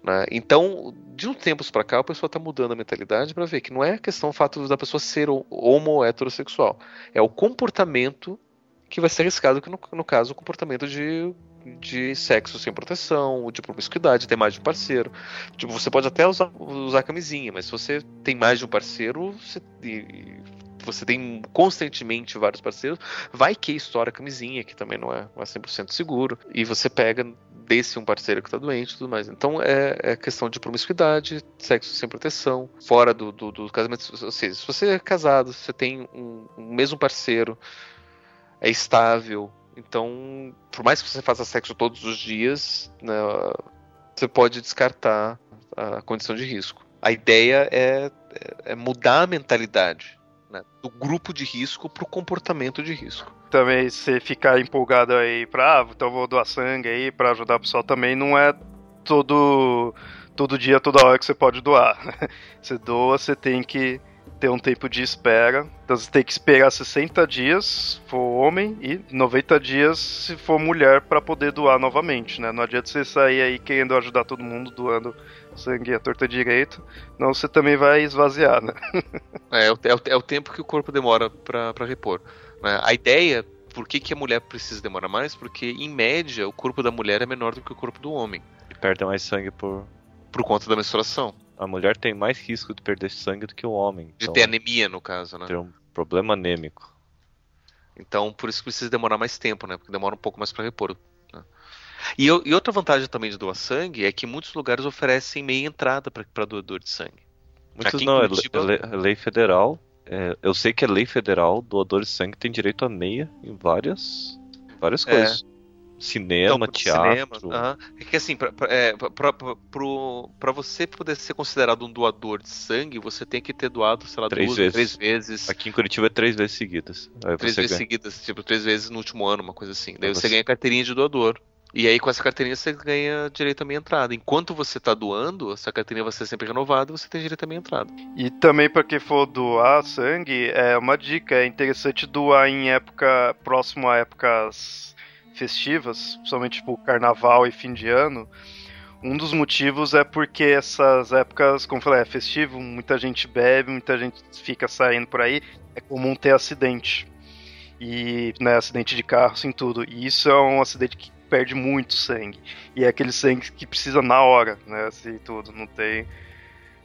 Né? Então, de uns tempos pra cá, o pessoal tá mudando a mentalidade para ver que não é questão o fato da pessoa ser homo ou heterossexual. É o comportamento que vai ser arriscado, que no, no caso, o comportamento de de sexo sem proteção, de promiscuidade, ter mais de um parceiro. Tipo, você pode até usar, usar camisinha, mas se você tem mais de um parceiro, você, você tem constantemente vários parceiros, vai que estoura a camisinha, que também não é, não é 100% seguro, e você pega desse um parceiro que está doente e tudo mais. Então é, é, questão de promiscuidade, sexo sem proteção, fora do, do, do casamento. Ou seja, se você é casado, você tem um, um mesmo parceiro, é estável, então, por mais que você faça sexo todos os dias, né, você pode descartar a condição de risco. A ideia é, é mudar a mentalidade né, do grupo de risco para o comportamento de risco. Também você ficar empolgado aí pra, ah, então vou doar sangue aí para ajudar o pessoal também, não é todo todo dia, toda hora que você pode doar. Você doa, você tem que ter um tempo de espera. Então você tem que esperar 60 dias se for homem e 90 dias se for mulher para poder doar novamente, né? Não adianta você sair aí querendo ajudar todo mundo doando sangue à torta direito, não você também vai esvaziar, né? É, é, o, é, o, é o tempo que o corpo demora para repor. Né? A ideia, por que, que a mulher precisa demorar mais? Porque, em média, o corpo da mulher é menor do que o corpo do homem. E perde mais sangue por... Por conta da menstruação. A mulher tem mais risco de perder sangue do que o homem. De então, ter anemia, no caso, né? Ter um problema anêmico. Então, por isso que precisa demorar mais tempo, né? Porque demora um pouco mais para repor. Né? E, e, outra vantagem também de doar sangue é que muitos lugares oferecem meia entrada para doador de sangue. Muitos Aqui não, Curitiba... é, lei, é lei federal. É, eu sei que é lei federal, doador de sangue tem direito a meia em várias, várias É. coisas. Cinema, Então, teatro. Cinema, aham. É que assim, pra, pra, é, pra, pra, pro- pra você poder ser considerado um doador de sangue, você tem que ter doado, sei lá, Três duas, vezes. três vezes. Aqui em Curitiba é três vezes seguidas. Aí três você vezes ganha. seguidas, tipo, três vezes no último ano, uma coisa assim. Daí Aí você você- ganha carteirinha de doador. E aí, com essa carteirinha, você ganha direito à meia entrada. Enquanto você tá doando, essa carteirinha vai ser sempre renovada, você tem direito à meia entrada. E também para quem for doar sangue, é uma dica, é interessante doar em época próximo a épocas festivas, principalmente tipo carnaval e fim de ano. Um dos motivos é porque essas épocas, como eu falei, é festivo, muita gente bebe, muita gente fica saindo por aí, é comum ter acidente. E, né, acidente de carro, assim, tudo. E isso é um acidente que perde muito sangue. E é aquele sangue que precisa na hora, né, assim, tudo. Não tem,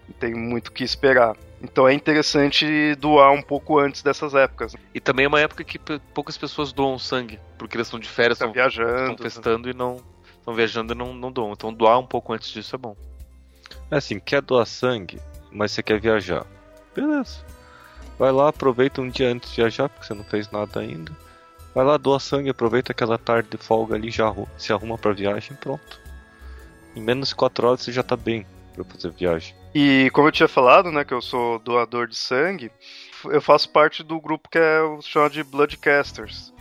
não tem muito o que esperar. Então é interessante doar um pouco antes dessas épocas. né? E também é uma época que poucas pessoas doam sangue, porque eles estão de férias, Tá estão estão viajando. testando e não, estão viajando e não, não doam. Então doar um pouco antes disso é bom. É assim, quer doar sangue, mas você quer viajar. Beleza. Vai lá, aproveita um dia antes de viajar, porque você não fez nada ainda. Vai lá, doa sangue, aproveita aquela tarde de folga ali, já se arruma pra viagem pronto. Em menos de 4 horas você já tá bem pra fazer viagem. E como eu tinha falado, né, que eu sou doador de sangue, eu faço parte do grupo que é chamado de Bloodcasters.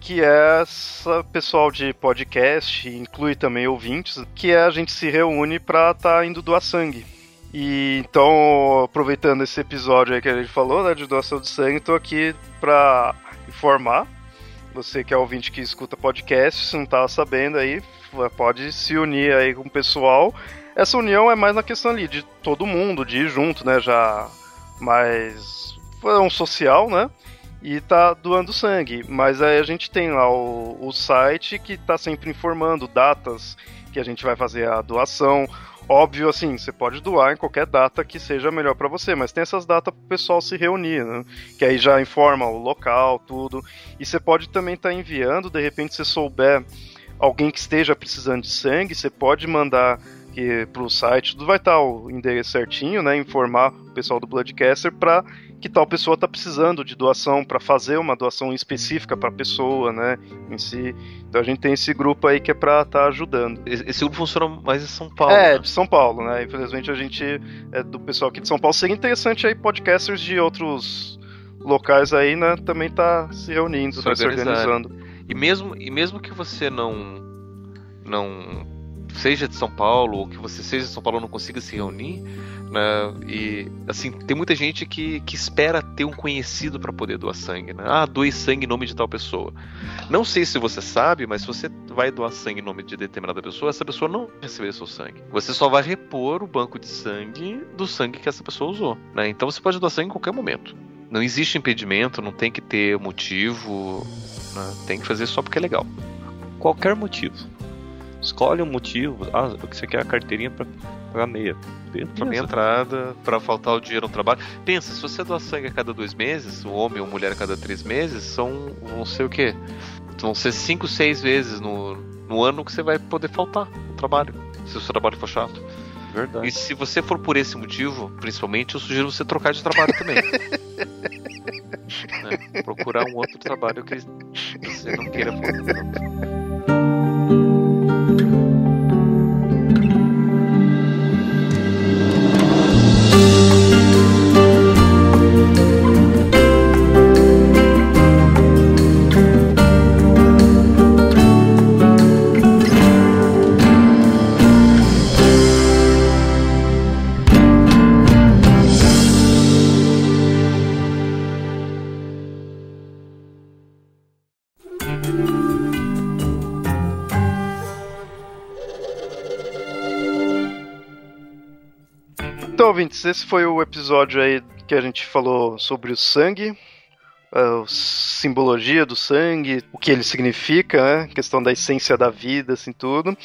Que é essa pessoal de podcast, inclui também ouvintes, que é a gente se reúne pra estar tá indo doar sangue. E então, aproveitando esse episódio aí que a gente falou, né, de doação de sangue, tô aqui pra informar você que é ouvinte que escuta podcast, se não tá sabendo aí, pode se unir aí com o pessoal. Essa união é mais na questão ali de todo mundo, de ir junto, né? Já mais. É um social, né? E tá doando sangue. Mas aí a gente tem lá o, o site que tá sempre informando datas que a gente vai fazer a doação, Óbvio, assim, você pode doar em qualquer data que seja melhor para você, mas tem essas datas para o pessoal se reunir, né? Que aí já informa o local, tudo. E você pode também estar tá enviando, de repente, se souber alguém que esteja precisando de sangue, você pode mandar para o site, tudo vai estar tá o endereço certinho, né? Informar o pessoal do Bloodcaster para que tal pessoa está precisando de doação para fazer uma doação específica para a pessoa, né, em si. Então a gente tem esse grupo aí que é para estar tá ajudando. Esse grupo funciona mais em São Paulo. É, né? de São Paulo, né? Infelizmente a gente é do pessoal aqui de São Paulo. Seria interessante aí podcasters de outros locais aí, né, também tá se reunindo, se, tá se organizando. E mesmo e mesmo que você não não seja de São Paulo ou que você seja de São Paulo não consiga se reunir, né? E assim, tem muita gente que, que espera ter um conhecido para poder doar sangue, né? Ah, doe sangue em nome de tal pessoa. Não sei se você sabe, mas se você vai doar sangue em nome de determinada pessoa, essa pessoa não receber seu sangue. Você só vai repor o banco de sangue do sangue que essa pessoa usou, né? Então você pode doar sangue em qualquer momento. Não existe impedimento, não tem que ter motivo, né? tem que fazer só porque é legal. Qualquer motivo. Escolhe um motivo. Ah, o que você quer a carteirinha para pagar meia. Pra minha entrada, para faltar o dinheiro no trabalho. Pensa, se você doar sangue a cada dois meses, um homem ou mulher a cada três meses, são. vão ser o quê? Vão ser cinco, seis vezes no, no ano que você vai poder faltar no trabalho. Se o seu trabalho for chato. Verdade. E se você for por esse motivo, principalmente, eu sugiro você trocar de trabalho também. né? Procurar um outro trabalho que você não queira fazer. Ouvintes, esse foi o episódio aí que a gente falou sobre o sangue, a simbologia do sangue, o que ele significa, né? questão da essência da vida, assim, tudo.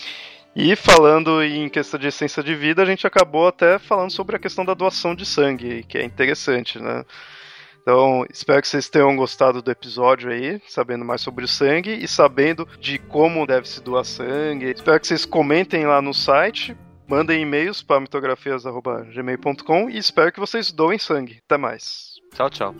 E falando em questão de essência de vida, a gente acabou até falando sobre a questão da doação de sangue, que é interessante, né? Então, espero que vocês tenham gostado do episódio aí, sabendo mais sobre o sangue e sabendo de como deve se doar sangue. Espero que vocês comentem lá no site Mandem e-mails para mitografias.gmail.com e espero que vocês doem sangue. Até mais. Tchau, tchau.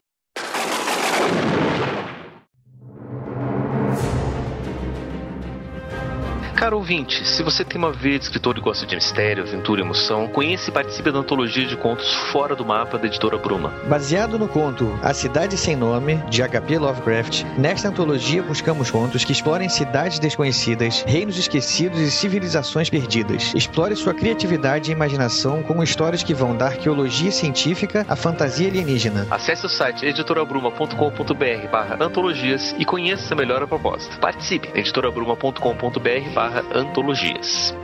Caro ouvinte, se você tem uma veia de escritor e gosta de mistério, aventura e emoção, conheça e participe da antologia de contos Fora do Mapa da editora Bruma. Baseado no conto A Cidade Sem Nome, de H.P. Lovecraft, nesta antologia buscamos contos que explorem cidades desconhecidas, reinos esquecidos e civilizações perdidas. Explore sua criatividade e imaginação com histórias que vão da arqueologia científica à fantasia alienígena. Acesse o site editorabruma.com.br barra antologias e conheça melhor a proposta. Participe! editorabruma.com.br barra barra antologias.